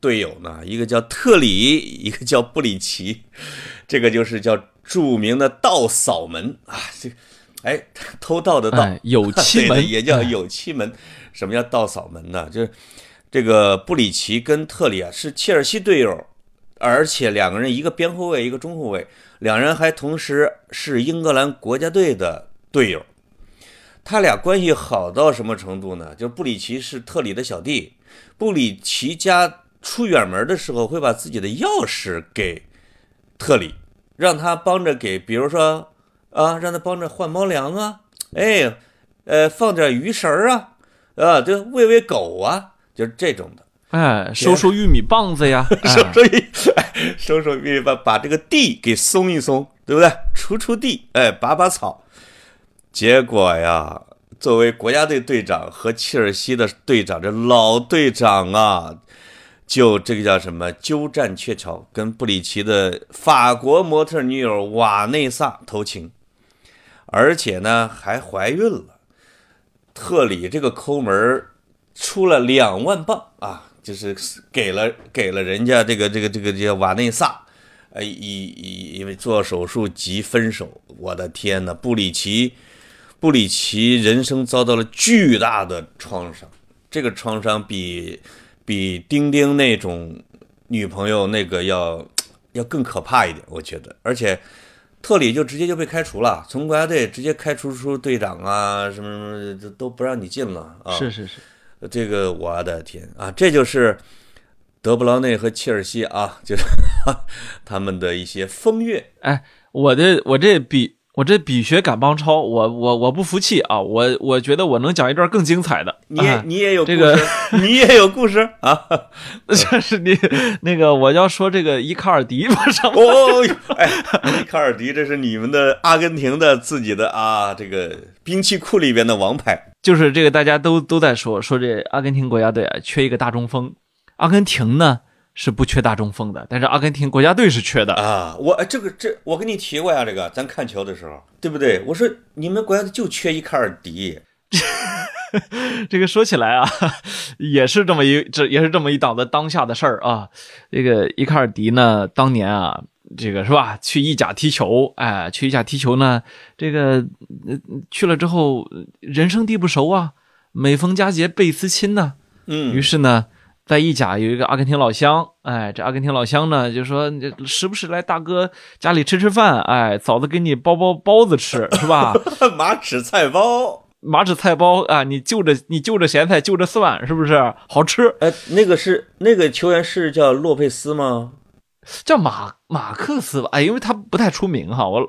队友呢，一个叫特里，一个叫布里奇，(laughs) 这个就是叫著名的盗扫门啊，这个哎偷盗的盗，有气门 (laughs) 也叫有气门。什么叫盗扫门呢？就是这个布里奇跟特里啊是切尔西队友，而且两个人一个边后卫，一个中后卫，两人还同时是英格兰国家队的队友。他俩关系好到什么程度呢？就布里奇是特里的小弟，布里奇家出远门的时候会把自己的钥匙给特里，让他帮着给，比如说啊，让他帮着换猫粮啊，哎，呃，放点鱼食儿啊，啊，就喂喂狗啊，就是这种的，哎，收收玉米棒子呀，(laughs) 收收玉，收收玉米把把这个地给松一松，对不对？锄锄地，哎，拔拔草。结果呀，作为国家队队长和切尔西的队长，这老队长啊，就这个叫什么鸠占鹊巢，跟布里奇的法国模特女友瓦内萨偷情，而且呢还怀孕了。特里这个抠门出了两万镑啊，就是给了给了人家这个这个这个叫瓦内萨，呃，以以因为做手术急分手。我的天呐，布里奇。布里奇人生遭到了巨大的创伤，这个创伤比比丁丁那种女朋友那个要 (tsk) 要更可怕一点，我觉得。而且特里就直接就被开除了，从国家队直接开除出队长啊，什么什么都不让你进了啊！是是是，这个我的天啊，这就是德布劳内和切尔西啊，(laughs) 就是他们的一些风月。哎，我的我这比。我这比学赶帮超，我我我不服气啊！我我觉得我能讲一段更精彩的。你也你也有这个，你也有故事 (laughs) 啊！(laughs) 这是你那个我要说这个伊卡尔迪马上哦，哎，伊卡尔迪，这是你们的阿根廷的自己的啊，这个兵器库里边的王牌。就是这个大家都都在说说这阿根廷国家队啊，缺一个大中锋。阿根廷呢？是不缺大中锋的，但是阿根廷国家队是缺的啊！我哎，这个这我跟你提过呀，这个咱看球的时候，对不对？我说你们国家队就缺伊卡尔迪。(laughs) 这个说起来啊，也是这么一这也是这么一档子当下的事儿啊。这个伊卡尔迪呢，当年啊，这个是吧？去意甲踢球，哎，去意甲踢球呢，这个去了之后人生地不熟啊，每逢佳节倍思亲呢。嗯，于是呢。在意甲有一个阿根廷老乡，哎，这阿根廷老乡呢，就说你时不时来大哥家里吃吃饭，哎，嫂子给你包包包子吃，(laughs) 是吧？(laughs) 马齿菜包，马齿菜包啊，你就着你就着咸菜就着蒜，是不是好吃？哎，那个是那个球员是叫洛佩斯吗？叫马马克思吧？哎，因为他不太出名哈，我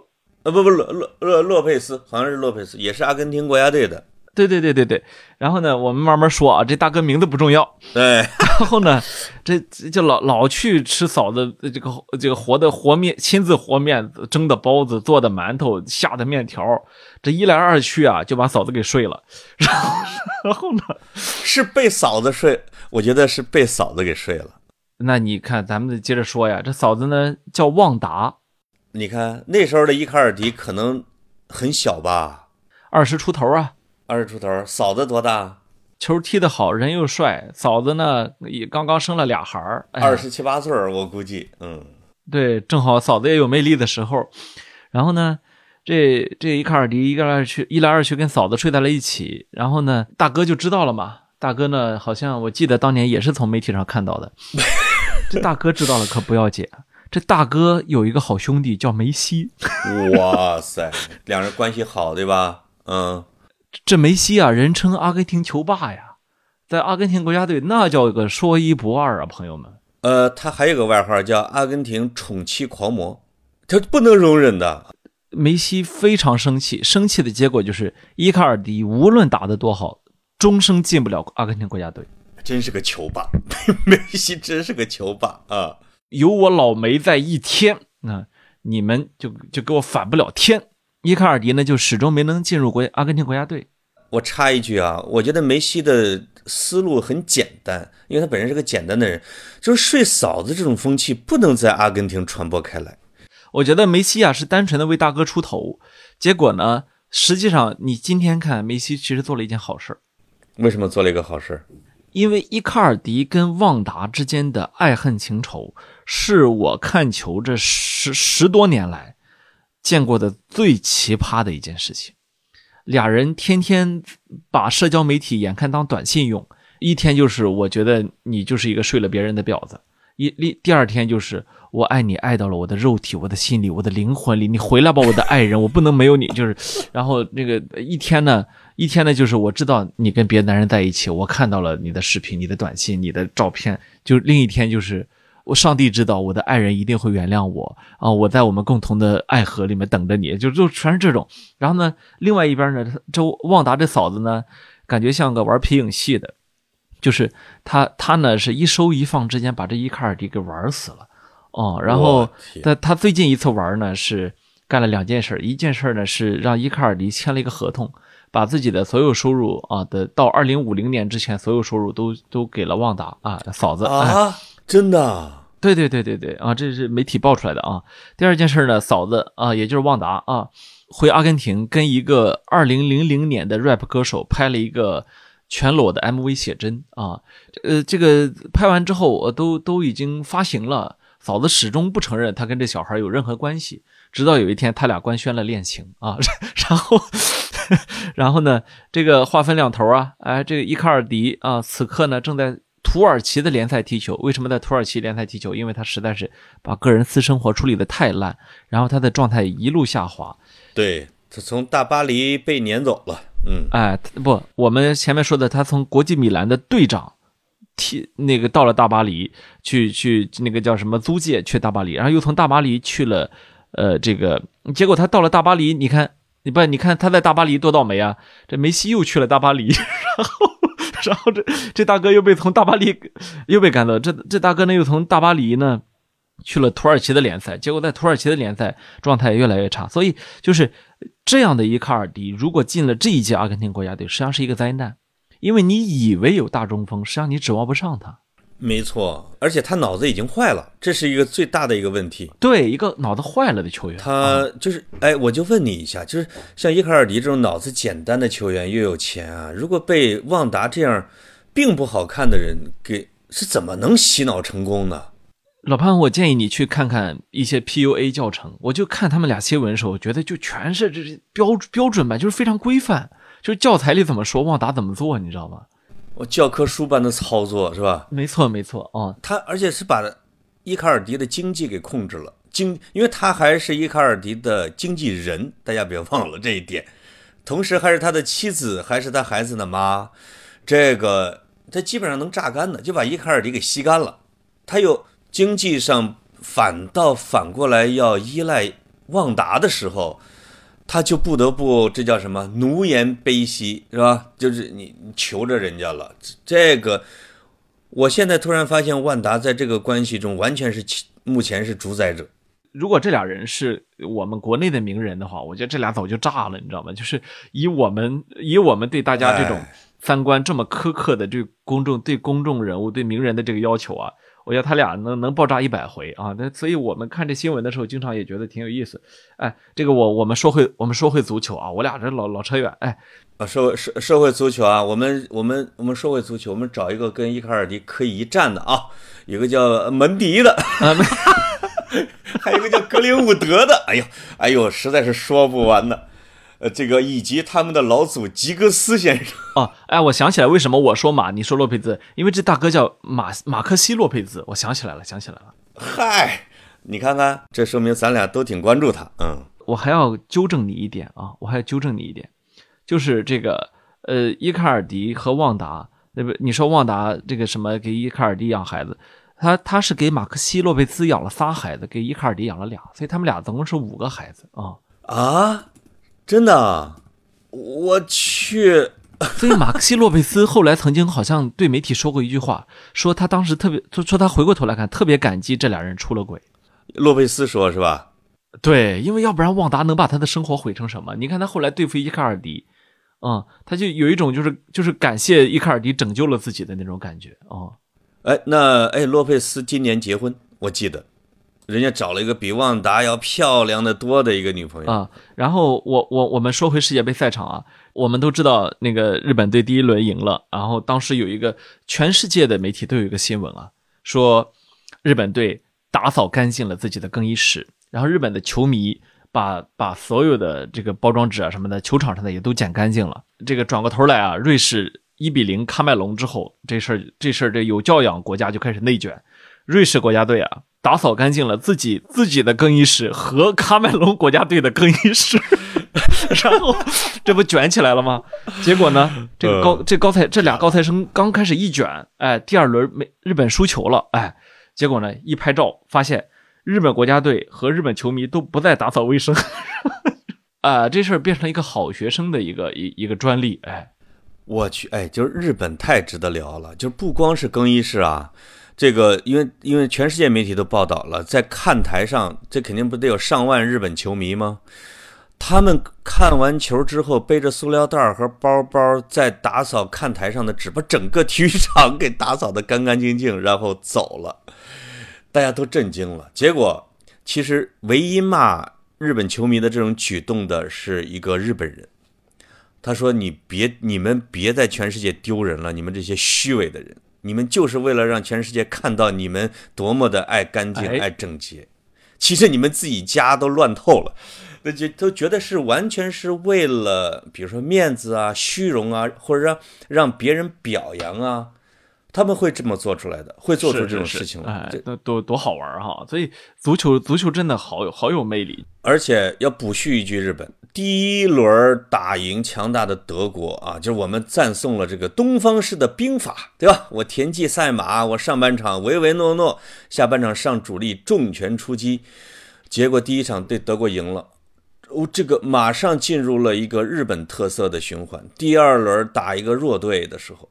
呃不不洛洛洛洛佩斯好像是洛佩斯，也是阿根廷国家队的。对对对对对。然后呢，我们慢慢说啊，这大哥名字不重要。对，(laughs) 然后呢，这这就老老去吃嫂子这个这个活的和面，亲自和面蒸的包子，做的馒头，下的面条。这一来二去啊，就把嫂子给睡了。(laughs) 然后然后呢，是被嫂子睡，我觉得是被嫂子给睡了。那你看，咱们得接着说呀。这嫂子呢叫旺达，你看那时候的伊卡尔迪可能很小吧，二十出头啊。二十出头，嫂子多大？球踢得好，人又帅。嫂子呢也刚刚生了俩孩儿，二十七八岁儿，我估计，嗯，对，正好嫂子也有魅力的时候。然后呢，这这一卡尔迪一来二去，一来二去跟嫂子睡在了一起。然后呢，大哥就知道了嘛。大哥呢，好像我记得当年也是从媒体上看到的。(laughs) 这大哥知道了可不要紧，这大哥有一个好兄弟叫梅西。哇塞，两人关系好，对吧？嗯。这梅西啊，人称阿根廷球霸呀，在阿根廷国家队那叫个说一不二啊，朋友们。呃，他还有个外号叫阿根廷宠妻狂魔，他不能容忍的。梅西非常生气，生气的结果就是伊卡尔迪无论打得多好，终生进不了阿根廷国家队。真是个球霸，(laughs) 梅西真是个球霸啊！有我老梅在一天，那你们就就给我反不了天。伊卡尔迪呢，就始终没能进入国阿根廷国家队。我插一句啊，我觉得梅西的思路很简单，因为他本身是个简单的人，就是睡嫂子这种风气不能在阿根廷传播开来。我觉得梅西啊是单纯的为大哥出头，结果呢，实际上你今天看梅西其实做了一件好事。为什么做了一个好事？因为伊卡尔迪跟旺达之间的爱恨情仇，是我看球这十十多年来。见过的最奇葩的一件事情，俩人天天把社交媒体眼看当短信用，一天就是我觉得你就是一个睡了别人的婊子，一第第二天就是我爱你爱到了我的肉体、我的心里、我的灵魂里，你回来吧，我的爱人，我不能没有你，就是，然后那个一天呢，一天呢就是我知道你跟别的男人在一起，我看到了你的视频、你的短信、你的照片，就另一天就是。我上帝知道，我的爱人一定会原谅我啊！我在我们共同的爱河里面等着你，就就全是这种。然后呢，另外一边呢，这旺达这嫂子呢，感觉像个玩皮影戏的，就是他他呢是一收一放之间把这伊卡尔迪给玩死了哦。然后他他最近一次玩呢是干了两件事，一件事呢是让伊卡尔迪签了一个合同，把自己的所有收入啊的到二零五零年之前所有收入都都给了旺达啊嫂子啊。真的，对对对对对啊，这是媒体爆出来的啊。第二件事呢，嫂子啊，也就是旺达啊，回阿根廷跟一个二零零零年的 rap 歌手拍了一个全裸的 MV 写真啊。呃，这个拍完之后我都都已经发行了，嫂子始终不承认他跟这小孩有任何关系，直到有一天他俩官宣了恋情啊。(laughs) 然后，(laughs) 然后呢，这个话分两头啊，哎，这个伊卡尔迪啊，此刻呢正在。土耳其的联赛踢球，为什么在土耳其联赛踢球？因为他实在是把个人私生活处理的太烂，然后他的状态一路下滑。对他从大巴黎被撵走了，嗯，哎，不，我们前面说的，他从国际米兰的队长踢那个到了大巴黎去去那个叫什么租借去大巴黎，然后又从大巴黎去了，呃，这个结果他到了大巴黎，你看你不你看他在大巴黎多倒霉啊！这梅西又去了大巴黎，(laughs) 然后。(laughs) 然后这这大哥又被从大巴黎又被赶走，这这大哥呢又从大巴黎呢去了土耳其的联赛，结果在土耳其的联赛状态越来越差，所以就是这样的伊卡尔迪，如果进了这一届阿根廷国家队，实际上是一个灾难，因为你以为有大中锋，实际上你指望不上他。没错，而且他脑子已经坏了，这是一个最大的一个问题。对，一个脑子坏了的球员，他就是，哎，我就问你一下，就是像伊卡尔迪这种脑子简单的球员，又有钱啊，如果被旺达这样并不好看的人给，是怎么能洗脑成功呢？老潘，我建议你去看看一些 PUA 教程，我就看他们俩新闻的时候，我觉得就全是这是标标准吧，就是非常规范，就是教材里怎么说，旺达怎么做，你知道吗？我教科书般的操作是吧？没错没错哦，他而且是把伊卡尔迪的经济给控制了，经，因为他还是伊卡尔迪的经纪人，大家别忘了这一点。同时还是他的妻子，还是他孩子的妈，这个他基本上能榨干的，就把伊卡尔迪给吸干了。他又经济上反倒反过来要依赖旺达的时候，他就不得不这叫什么奴颜卑膝是吧？就是你你求着人家了，这个我现在突然发现万达在这个关系中完全是目前是主宰者。如果这俩人是我们国内的名人的话，我觉得这俩早就炸了，你知道吗？就是以我们以我们对大家这种三观这么苛刻的对公众对公众人物对名人的这个要求啊。我觉得他俩能能爆炸一百回啊！那所以我们看这新闻的时候，经常也觉得挺有意思。哎，这个我我们说回我们说回足球啊，我俩这老老扯远。哎，啊，社会社社会足球啊，我们我们我们社会足球，我们找一个跟伊卡尔迪可以一战的啊，有个叫门迪的，(laughs) 还有一个叫格林伍德的。哎呦哎呦，实在是说不完的。呃，这个以及他们的老祖吉格斯先生哦，哎，我想起来为什么我说马，你说洛佩兹，因为这大哥叫马马克西洛佩兹，我想起来了，想起来了。嗨，你看看，这说明咱俩都挺关注他。嗯，我还要纠正你一点啊，我还要纠正你一点，就是这个呃，伊卡尔迪和旺达，那不你说旺达这个什么给伊卡尔迪养孩子，他他是给马克西洛佩兹养了仨孩子，给伊卡尔迪养了俩，所以他们俩总共是五个孩子啊啊。真的，我去。所以马克西洛佩斯后来曾经好像对媒体说过一句话，说他当时特别，就说他回过头来看，特别感激这俩人出了轨。洛佩斯说是吧？对，因为要不然旺达能把他的生活毁成什么？你看他后来对付伊卡尔迪，嗯，他就有一种就是就是感谢伊卡尔迪拯救了自己的那种感觉啊。哎，那哎，洛佩斯今年结婚，我记得。人家找了一个比旺达要漂亮的多的一个女朋友啊，然后我我我们说回世界杯赛场啊，我们都知道那个日本队第一轮赢了，然后当时有一个全世界的媒体都有一个新闻啊，说日本队打扫干净了自己的更衣室，然后日本的球迷把把所有的这个包装纸啊什么的，球场上的也都捡干净了。这个转过头来啊，瑞士一比零喀麦隆之后，这事儿这事儿这有教养国家就开始内卷，瑞士国家队啊。打扫干净了自己自己的更衣室和喀麦隆国家队的更衣室，(laughs) 然后这不卷起来了吗？结果呢，这个高这高材这俩高材生刚开始一卷，哎，第二轮没日本输球了，哎，结果呢一拍照发现日本国家队和日本球迷都不再打扫卫生，(laughs) 啊，这事儿变成一个好学生的一个一一个专利，哎，我去，哎，就是日本太值得聊了，就不光是更衣室啊。这个，因为因为全世界媒体都报道了，在看台上，这肯定不得有上万日本球迷吗？他们看完球之后，背着塑料袋和包包，在打扫看台上的纸，把整个体育场给打扫得干干净净，然后走了。大家都震惊了。结果，其实唯一骂日本球迷的这种举动的是一个日本人，他说：“你别，你们别在全世界丢人了，你们这些虚伪的人。”你们就是为了让全世界看到你们多么的爱干净、爱整洁，其实你们自己家都乱透了，那就都觉得是完全是为了，比如说面子啊、虚荣啊，或者让让别人表扬啊。他们会这么做出来的，会做出这种事情来，哎，多多多好玩哈！所以足球足球真的好有好有魅力。而且要补叙一句，日本第一轮打赢强大的德国啊，就是我们赞颂了这个东方式的兵法，对吧？我田忌赛马，我上半场唯唯诺诺，下半场上主力重拳出击，结果第一场对德国赢了，哦，这个马上进入了一个日本特色的循环。第二轮打一个弱队的时候。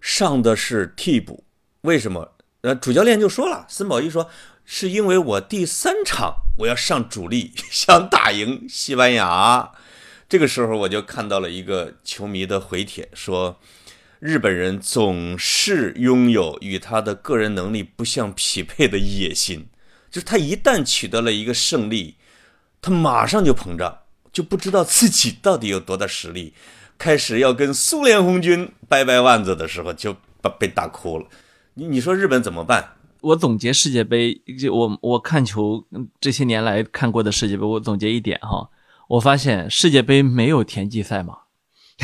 上的是替补，为什么？呃，主教练就说了，森保一说，是因为我第三场我要上主力，(laughs) 想打赢西班牙。这个时候我就看到了一个球迷的回帖，说日本人总是拥有与他的个人能力不相匹配的野心，就是他一旦取得了一个胜利，他马上就膨胀，就不知道自己到底有多大实力。开始要跟苏联红军掰掰腕子的时候，就把被打哭了。你你说日本怎么办？我总结世界杯，就我我看球这些年来看过的世界杯，我总结一点哈，我发现世界杯没有田忌赛马，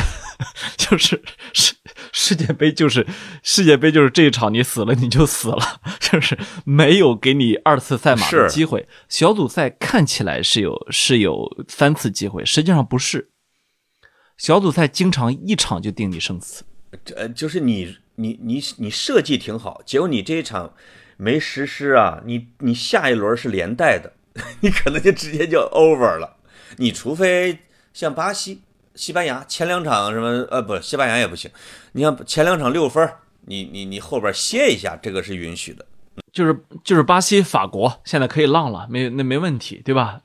(laughs) 就是世世界杯就是世界杯就是这一场你死了你就死了，(laughs) 就是没有给你二次赛马的机会。小组赛看起来是有是有三次机会，实际上不是。小组赛经常一场就定你生死，呃就是你你你你设计挺好，结果你这一场没实施啊，你你下一轮是连带的，(laughs) 你可能就直接就 over 了。你除非像巴西、西班牙前两场什么呃不，西班牙也不行。你像前两场六分，你你你后边歇一下，这个是允许的。就是就是巴西、法国现在可以浪了，没那没问题，对吧？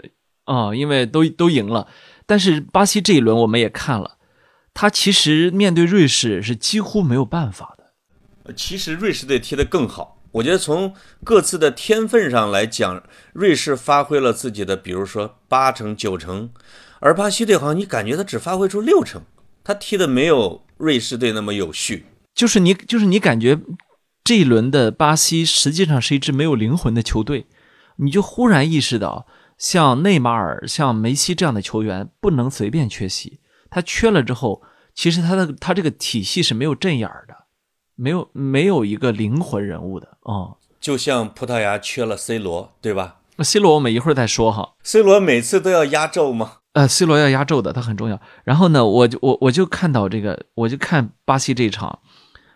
啊，因为都都赢了。但是巴西这一轮我们也看了，他其实面对瑞士是几乎没有办法的。其实瑞士队踢得更好，我觉得从各自的天分上来讲，瑞士发挥了自己的，比如说八成九成，而巴西队好像你感觉他只发挥出六成，他踢得没有瑞士队那么有序。就是你就是你感觉。这一轮的巴西实际上是一支没有灵魂的球队，你就忽然意识到，像内马尔、像梅西这样的球员不能随便缺席。他缺了之后，其实他的他这个体系是没有阵眼的，没有没有一个灵魂人物的啊。就像葡萄牙缺了 C 罗，对吧？那 C 罗我们一会儿再说哈。C 罗每次都要压轴吗？呃，C 罗要压轴的，他很重要。然后呢，我就我我就看到这个，我就看巴西这一场，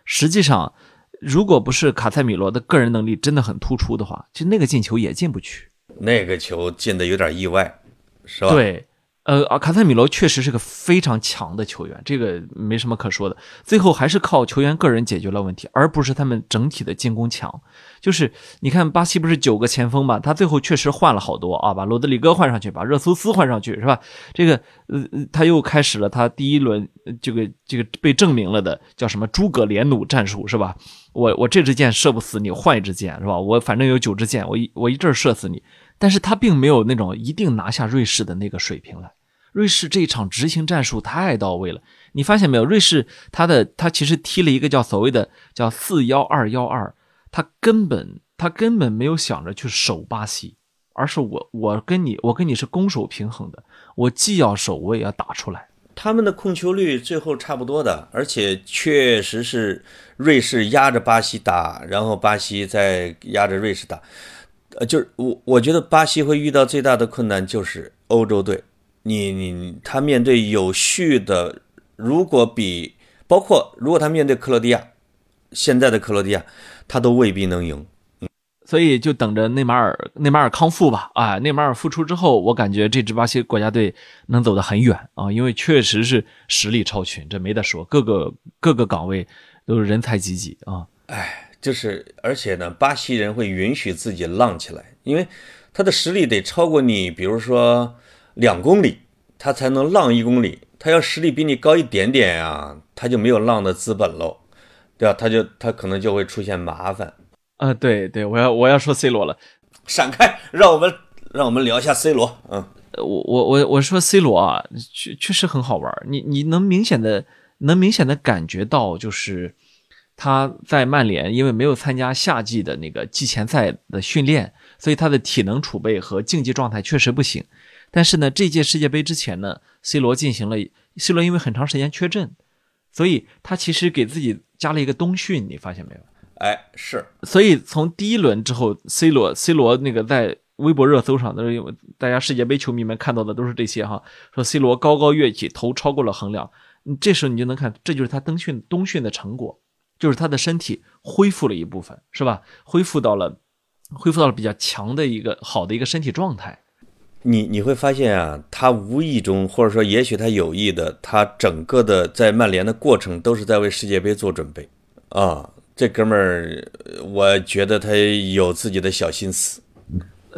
实际上。如果不是卡塞米罗的个人能力真的很突出的话，就那个进球也进不去。那个球进的有点意外，是吧？对。呃，卡塞米罗确实是个非常强的球员，这个没什么可说的。最后还是靠球员个人解决了问题，而不是他们整体的进攻强。就是你看巴西不是九个前锋嘛，他最后确实换了好多啊，把罗德里戈换上去，把热苏斯换上去，是吧？这个呃，他又开始了他第一轮这个这个被证明了的叫什么诸葛连弩战术，是吧？我我这支箭射不死你，换一支箭，是吧？我反正有九支箭，我一我一阵射死你。但是他并没有那种一定拿下瑞士的那个水平来。瑞士这一场执行战术太到位了，你发现没有？瑞士他的他其实踢了一个叫所谓的叫四幺二幺二，他根本他根本没有想着去守巴西，而是我我跟你我跟你是攻守平衡的，我既要守我也要打出来。他们的控球率最后差不多的，而且确实是瑞士压着巴西打，然后巴西再压着瑞士打。呃，就是我我觉得巴西会遇到最大的困难就是欧洲队，你你他面对有序的，如果比包括如果他面对克罗地亚，现在的克罗地亚，他都未必能赢。所以就等着内马尔内马尔康复吧。啊，内马尔复出之后，我感觉这支巴西国家队能走得很远啊，因为确实是实力超群，这没得说，各个各个岗位都是人才济济啊。哎。就是，而且呢，巴西人会允许自己浪起来，因为他的实力得超过你，比如说两公里，他才能浪一公里。他要实力比你高一点点啊，他就没有浪的资本喽，对吧？他就他可能就会出现麻烦。啊，对对，我要我要说 C 罗了，闪开，让我们让我们聊一下 C 罗。嗯，我我我我说 C 罗啊，确确实很好玩，你你能明显的能明显的感觉到就是。他在曼联，因为没有参加夏季的那个季前赛的训练，所以他的体能储备和竞技状态确实不行。但是呢，这届世界杯之前呢，C 罗进行了，C 罗因为很长时间缺阵，所以他其实给自己加了一个冬训，你发现没有？哎，是。所以从第一轮之后，C 罗，C 罗那个在微博热搜上都是因为大家世界杯球迷们看到的都是这些哈，说 C 罗高高跃起，头超过了横梁。这时候你就能看，这就是他冬训冬训的成果。就是他的身体恢复了一部分，是吧？恢复到了，恢复到了比较强的一个好的一个身体状态。你你会发现啊，他无意中或者说也许他有意的，他整个的在曼联的过程都是在为世界杯做准备啊。这哥们儿，我觉得他有自己的小心思。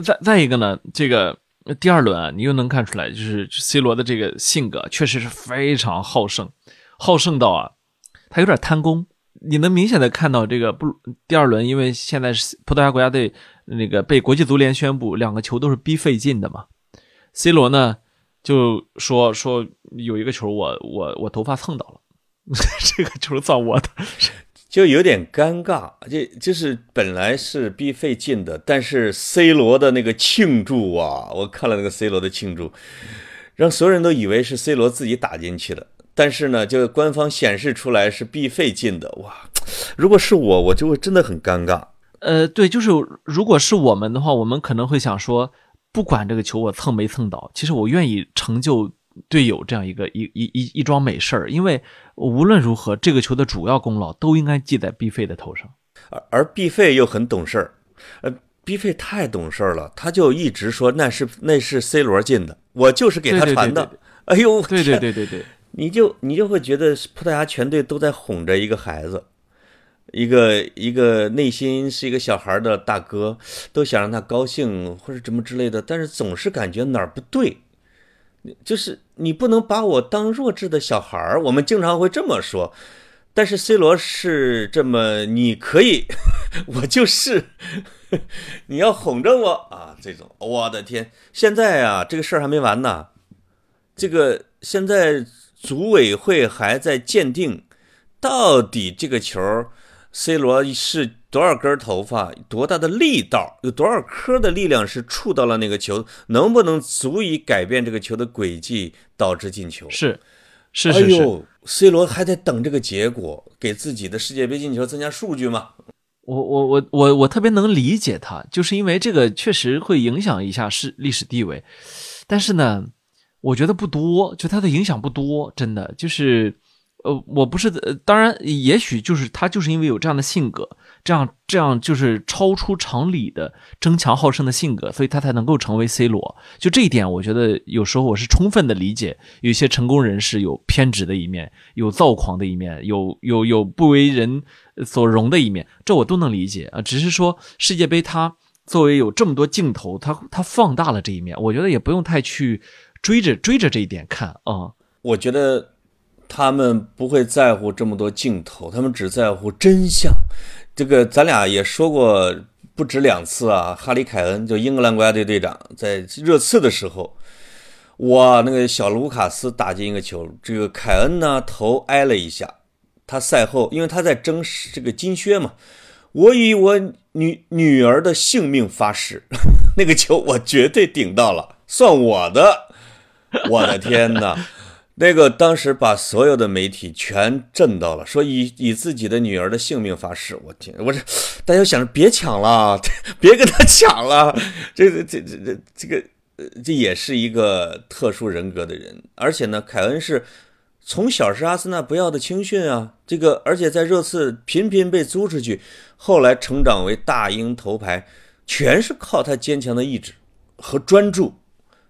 再再一个呢，这个第二轮啊，你又能看出来，就是 C 罗的这个性格确实是非常好胜，好胜到啊，他有点贪功。你能明显的看到这个不第二轮，因为现在是葡萄牙国家队那个被国际足联宣布两个球都是逼费进的嘛，C 罗呢就说说有一个球我我我头发蹭到了，(laughs) 这个球算我的，就有点尴尬，就就是本来是逼费进的，但是 C 罗的那个庆祝啊，我看了那个 C 罗的庆祝，让所有人都以为是 C 罗自己打进去的。但是呢，就官方显示出来是必费进的哇！如果是我，我就会真的很尴尬。呃，对，就是如果是我们的话，我们可能会想说，不管这个球我蹭没蹭到，其实我愿意成就队友这样一个一一一一桩美事儿，因为无论如何，这个球的主要功劳都应该记在必费的头上。而而必费又很懂事儿，呃，必费太懂事儿了，他就一直说那是那是 C 罗进的。我就是给他传的。哎呦，对对对对对，你就你就会觉得葡萄牙全队都在哄着一个孩子，一个一个内心是一个小孩的大哥，都想让他高兴或者什么之类的，但是总是感觉哪儿不对。就是你不能把我当弱智的小孩儿，我们经常会这么说。但是 C 罗是这么，你可以，(laughs) 我就是，(laughs) 你要哄着我啊！这种，我的天，现在啊，这个事儿还没完呢。这个现在组委会还在鉴定，到底这个球，C 罗是。多少根头发，多大的力道，有多少颗的力量是触到了那个球，能不能足以改变这个球的轨迹，导致进球？是，是是是。C 罗还在等这个结果，给自己的世界杯进球增加数据吗？我我我我我特别能理解他，就是因为这个确实会影响一下是历史地位，但是呢，我觉得不多，就他的影响不多，真的就是。呃，我不是，当然，也许就是他，就是因为有这样的性格，这样这样就是超出常理的争强好胜的性格，所以他才能够成为 C 罗。就这一点，我觉得有时候我是充分的理解，有些成功人士有偏执的一面，有躁狂的一面，有有有不为人所容的一面，这我都能理解啊。只是说世界杯，它作为有这么多镜头，它它放大了这一面，我觉得也不用太去追着追着这一点看啊。我觉得。他们不会在乎这么多镜头，他们只在乎真相。这个咱俩也说过不止两次啊。哈里凯恩就英格兰国家队队长，在热刺的时候，哇，那个小卢卡斯打进一个球，这个凯恩呢头挨了一下。他赛后，因为他在争这个金靴嘛，我以我女女儿的性命发誓，(laughs) 那个球我绝对顶到了，算我的。(laughs) 我的天哪！那个当时把所有的媒体全震到了，说以以自己的女儿的性命发誓。我天，我这大家想着别抢了，(laughs) 别跟他抢了。(laughs) 这个这这这这个这也是一个特殊人格的人，而且呢，凯恩是从小是阿森纳不要的青训啊。这个而且在热刺频频被租出去，后来成长为大英头牌，全是靠他坚强的意志和专注。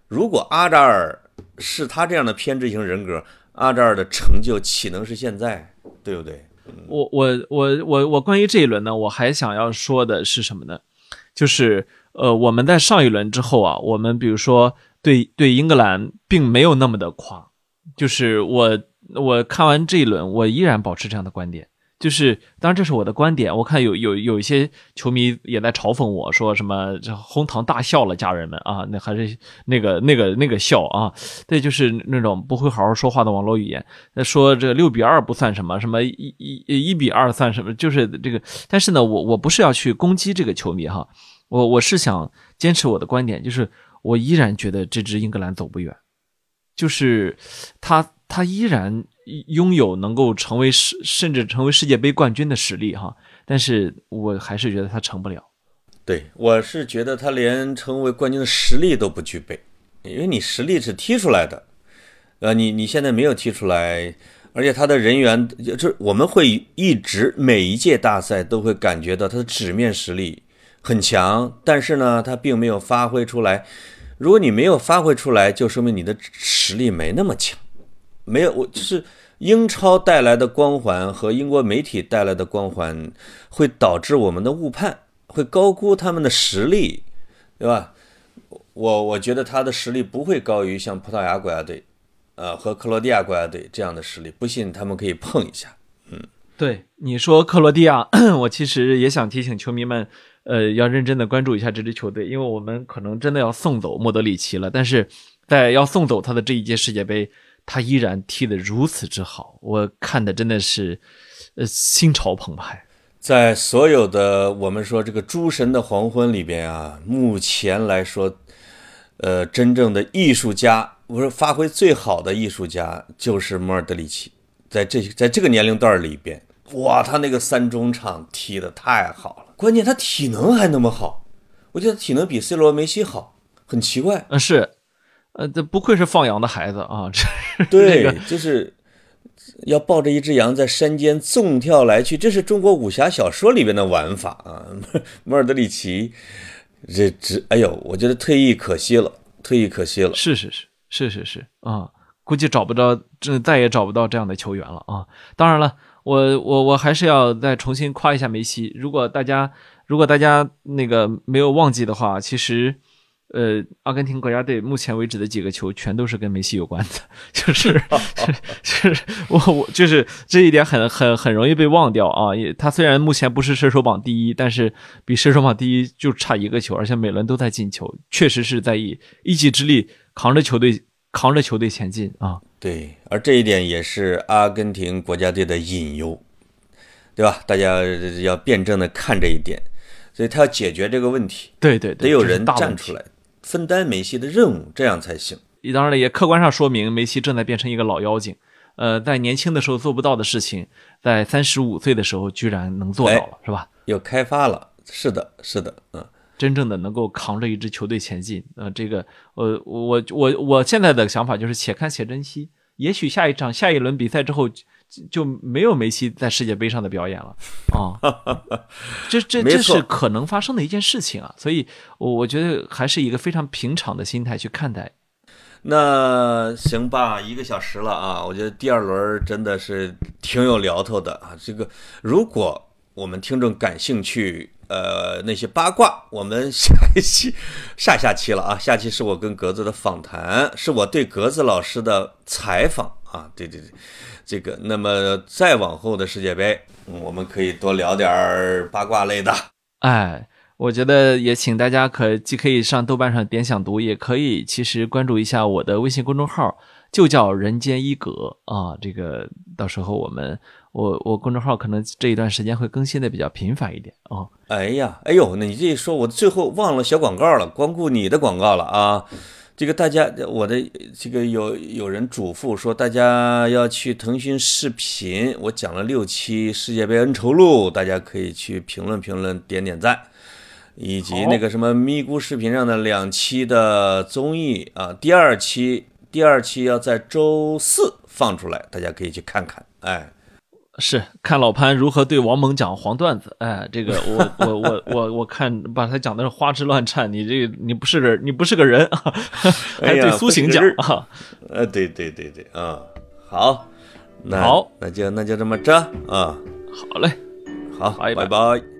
如果阿扎尔。是他这样的偏执型人格，阿扎尔的成就岂能是现在？对不对？我我我我我关于这一轮呢，我还想要说的是什么呢？就是呃，我们在上一轮之后啊，我们比如说对对英格兰并没有那么的夸，就是我我看完这一轮，我依然保持这样的观点。就是，当然这是我的观点。我看有有有一些球迷也在嘲讽我说什么这哄堂大笑了，家人们啊，那还是那个那个那个笑啊，对，就是那种不会好好说话的网络语言。那说这个六比二不算什么，什么一一一比二算什么，就是这个。但是呢，我我不是要去攻击这个球迷哈，我我是想坚持我的观点，就是我依然觉得这支英格兰走不远，就是他他依然。拥有能够成为世甚至成为世界杯冠军的实力哈，但是我还是觉得他成不了。对我是觉得他连成为冠军的实力都不具备，因为你实力是踢出来的，呃，你你现在没有踢出来，而且他的人员就是我们会一直每一届大赛都会感觉到他的纸面实力很强，但是呢，他并没有发挥出来。如果你没有发挥出来，就说明你的实力没那么强。没有，我就是英超带来的光环和英国媒体带来的光环，会导致我们的误判，会高估他们的实力，对吧？我我觉得他的实力不会高于像葡萄牙国家队，呃和克罗地亚国家队这样的实力，不信他们可以碰一下。嗯，对，你说克罗地亚，(coughs) 我其实也想提醒球迷们，呃，要认真的关注一下这支球队，因为我们可能真的要送走莫德里奇了，但是在要送走他的这一届世界杯。他依然踢得如此之好，我看的真的是，呃，心潮澎湃。在所有的我们说这个诸神的黄昏里边啊，目前来说，呃，真正的艺术家，我说发挥最好的艺术家就是莫尔德里奇。在这在这个年龄段里边，哇，他那个三中场踢得太好了，关键他体能还那么好，我觉得体能比 C 罗、梅西好，很奇怪。嗯，是。呃，这不愧是放羊的孩子啊！这对，就是要抱着一只羊在山间纵跳来去，这是中国武侠小说里边的玩法啊。(laughs) 莫尔德里奇，这只，哎呦，我觉得退役可惜了，退役可惜了。是是是，是是是啊，估计找不着，这再也找不到这样的球员了啊。当然了，我我我还是要再重新夸一下梅西。如果大家如果大家那个没有忘记的话，其实。呃，阿根廷国家队目前为止的几个球全都是跟梅西有关的，(laughs) 就是 (laughs) 是是，我我就是这一点很很很容易被忘掉啊。也他虽然目前不是射手榜第一，但是比射手榜第一就差一个球，而且每轮都在进球，确实是在以一己之力扛着球队扛着球队前进啊。对，而这一点也是阿根廷国家队的隐忧，对吧？大家要辩证的看这一点，所以他要解决这个问题，对对，得有人站出来。分担梅西的任务，这样才行。当然了，也客观上说明梅西正在变成一个老妖精。呃，在年轻的时候做不到的事情，在三十五岁的时候居然能做到了，是吧？又开发了，是的，是的，嗯，真正的能够扛着一支球队前进。呃，这个，呃，我我我现在的想法就是，且看且珍惜。也许下一场、下一轮比赛之后。就没有梅西在世界杯上的表演了 (laughs) 啊！这这这是可能发生的一件事情啊，所以，我我觉得还是一个非常平常的心态去看待。那行吧，一个小时了啊，我觉得第二轮真的是挺有聊头的啊。这个，如果我们听众感兴趣，呃，那些八卦，我们 (laughs) 下一期、下下期了啊，下期是我跟格子的访谈，是我对格子老师的采访啊，对对对。这个，那么再往后的世界杯，我们可以多聊点八卦类的。哎，我觉得也请大家可既可以上豆瓣上点想读，也可以其实关注一下我的微信公众号，就叫人间一格啊。这个到时候我们，我我公众号可能这一段时间会更新的比较频繁一点啊。哎呀，哎呦，那你这一说，我最后忘了小广告了，光顾你的广告了啊。这个大家，我的这个有有人嘱咐说，大家要去腾讯视频，我讲了六期世界杯恩仇录，大家可以去评论评论，点点赞，以及那个什么咪咕视频上的两期的综艺啊，第二期第二期要在周四放出来，大家可以去看看，哎。是看老潘如何对王蒙讲黄段子，哎，这个我 (laughs) 我我我我看把他讲的是花枝乱颤，你这个你不是个你不是个人啊，(laughs) 还对苏醒讲啊，呃，对对对对，啊，好，好，那就那就这么着啊，好嘞，好，拜拜。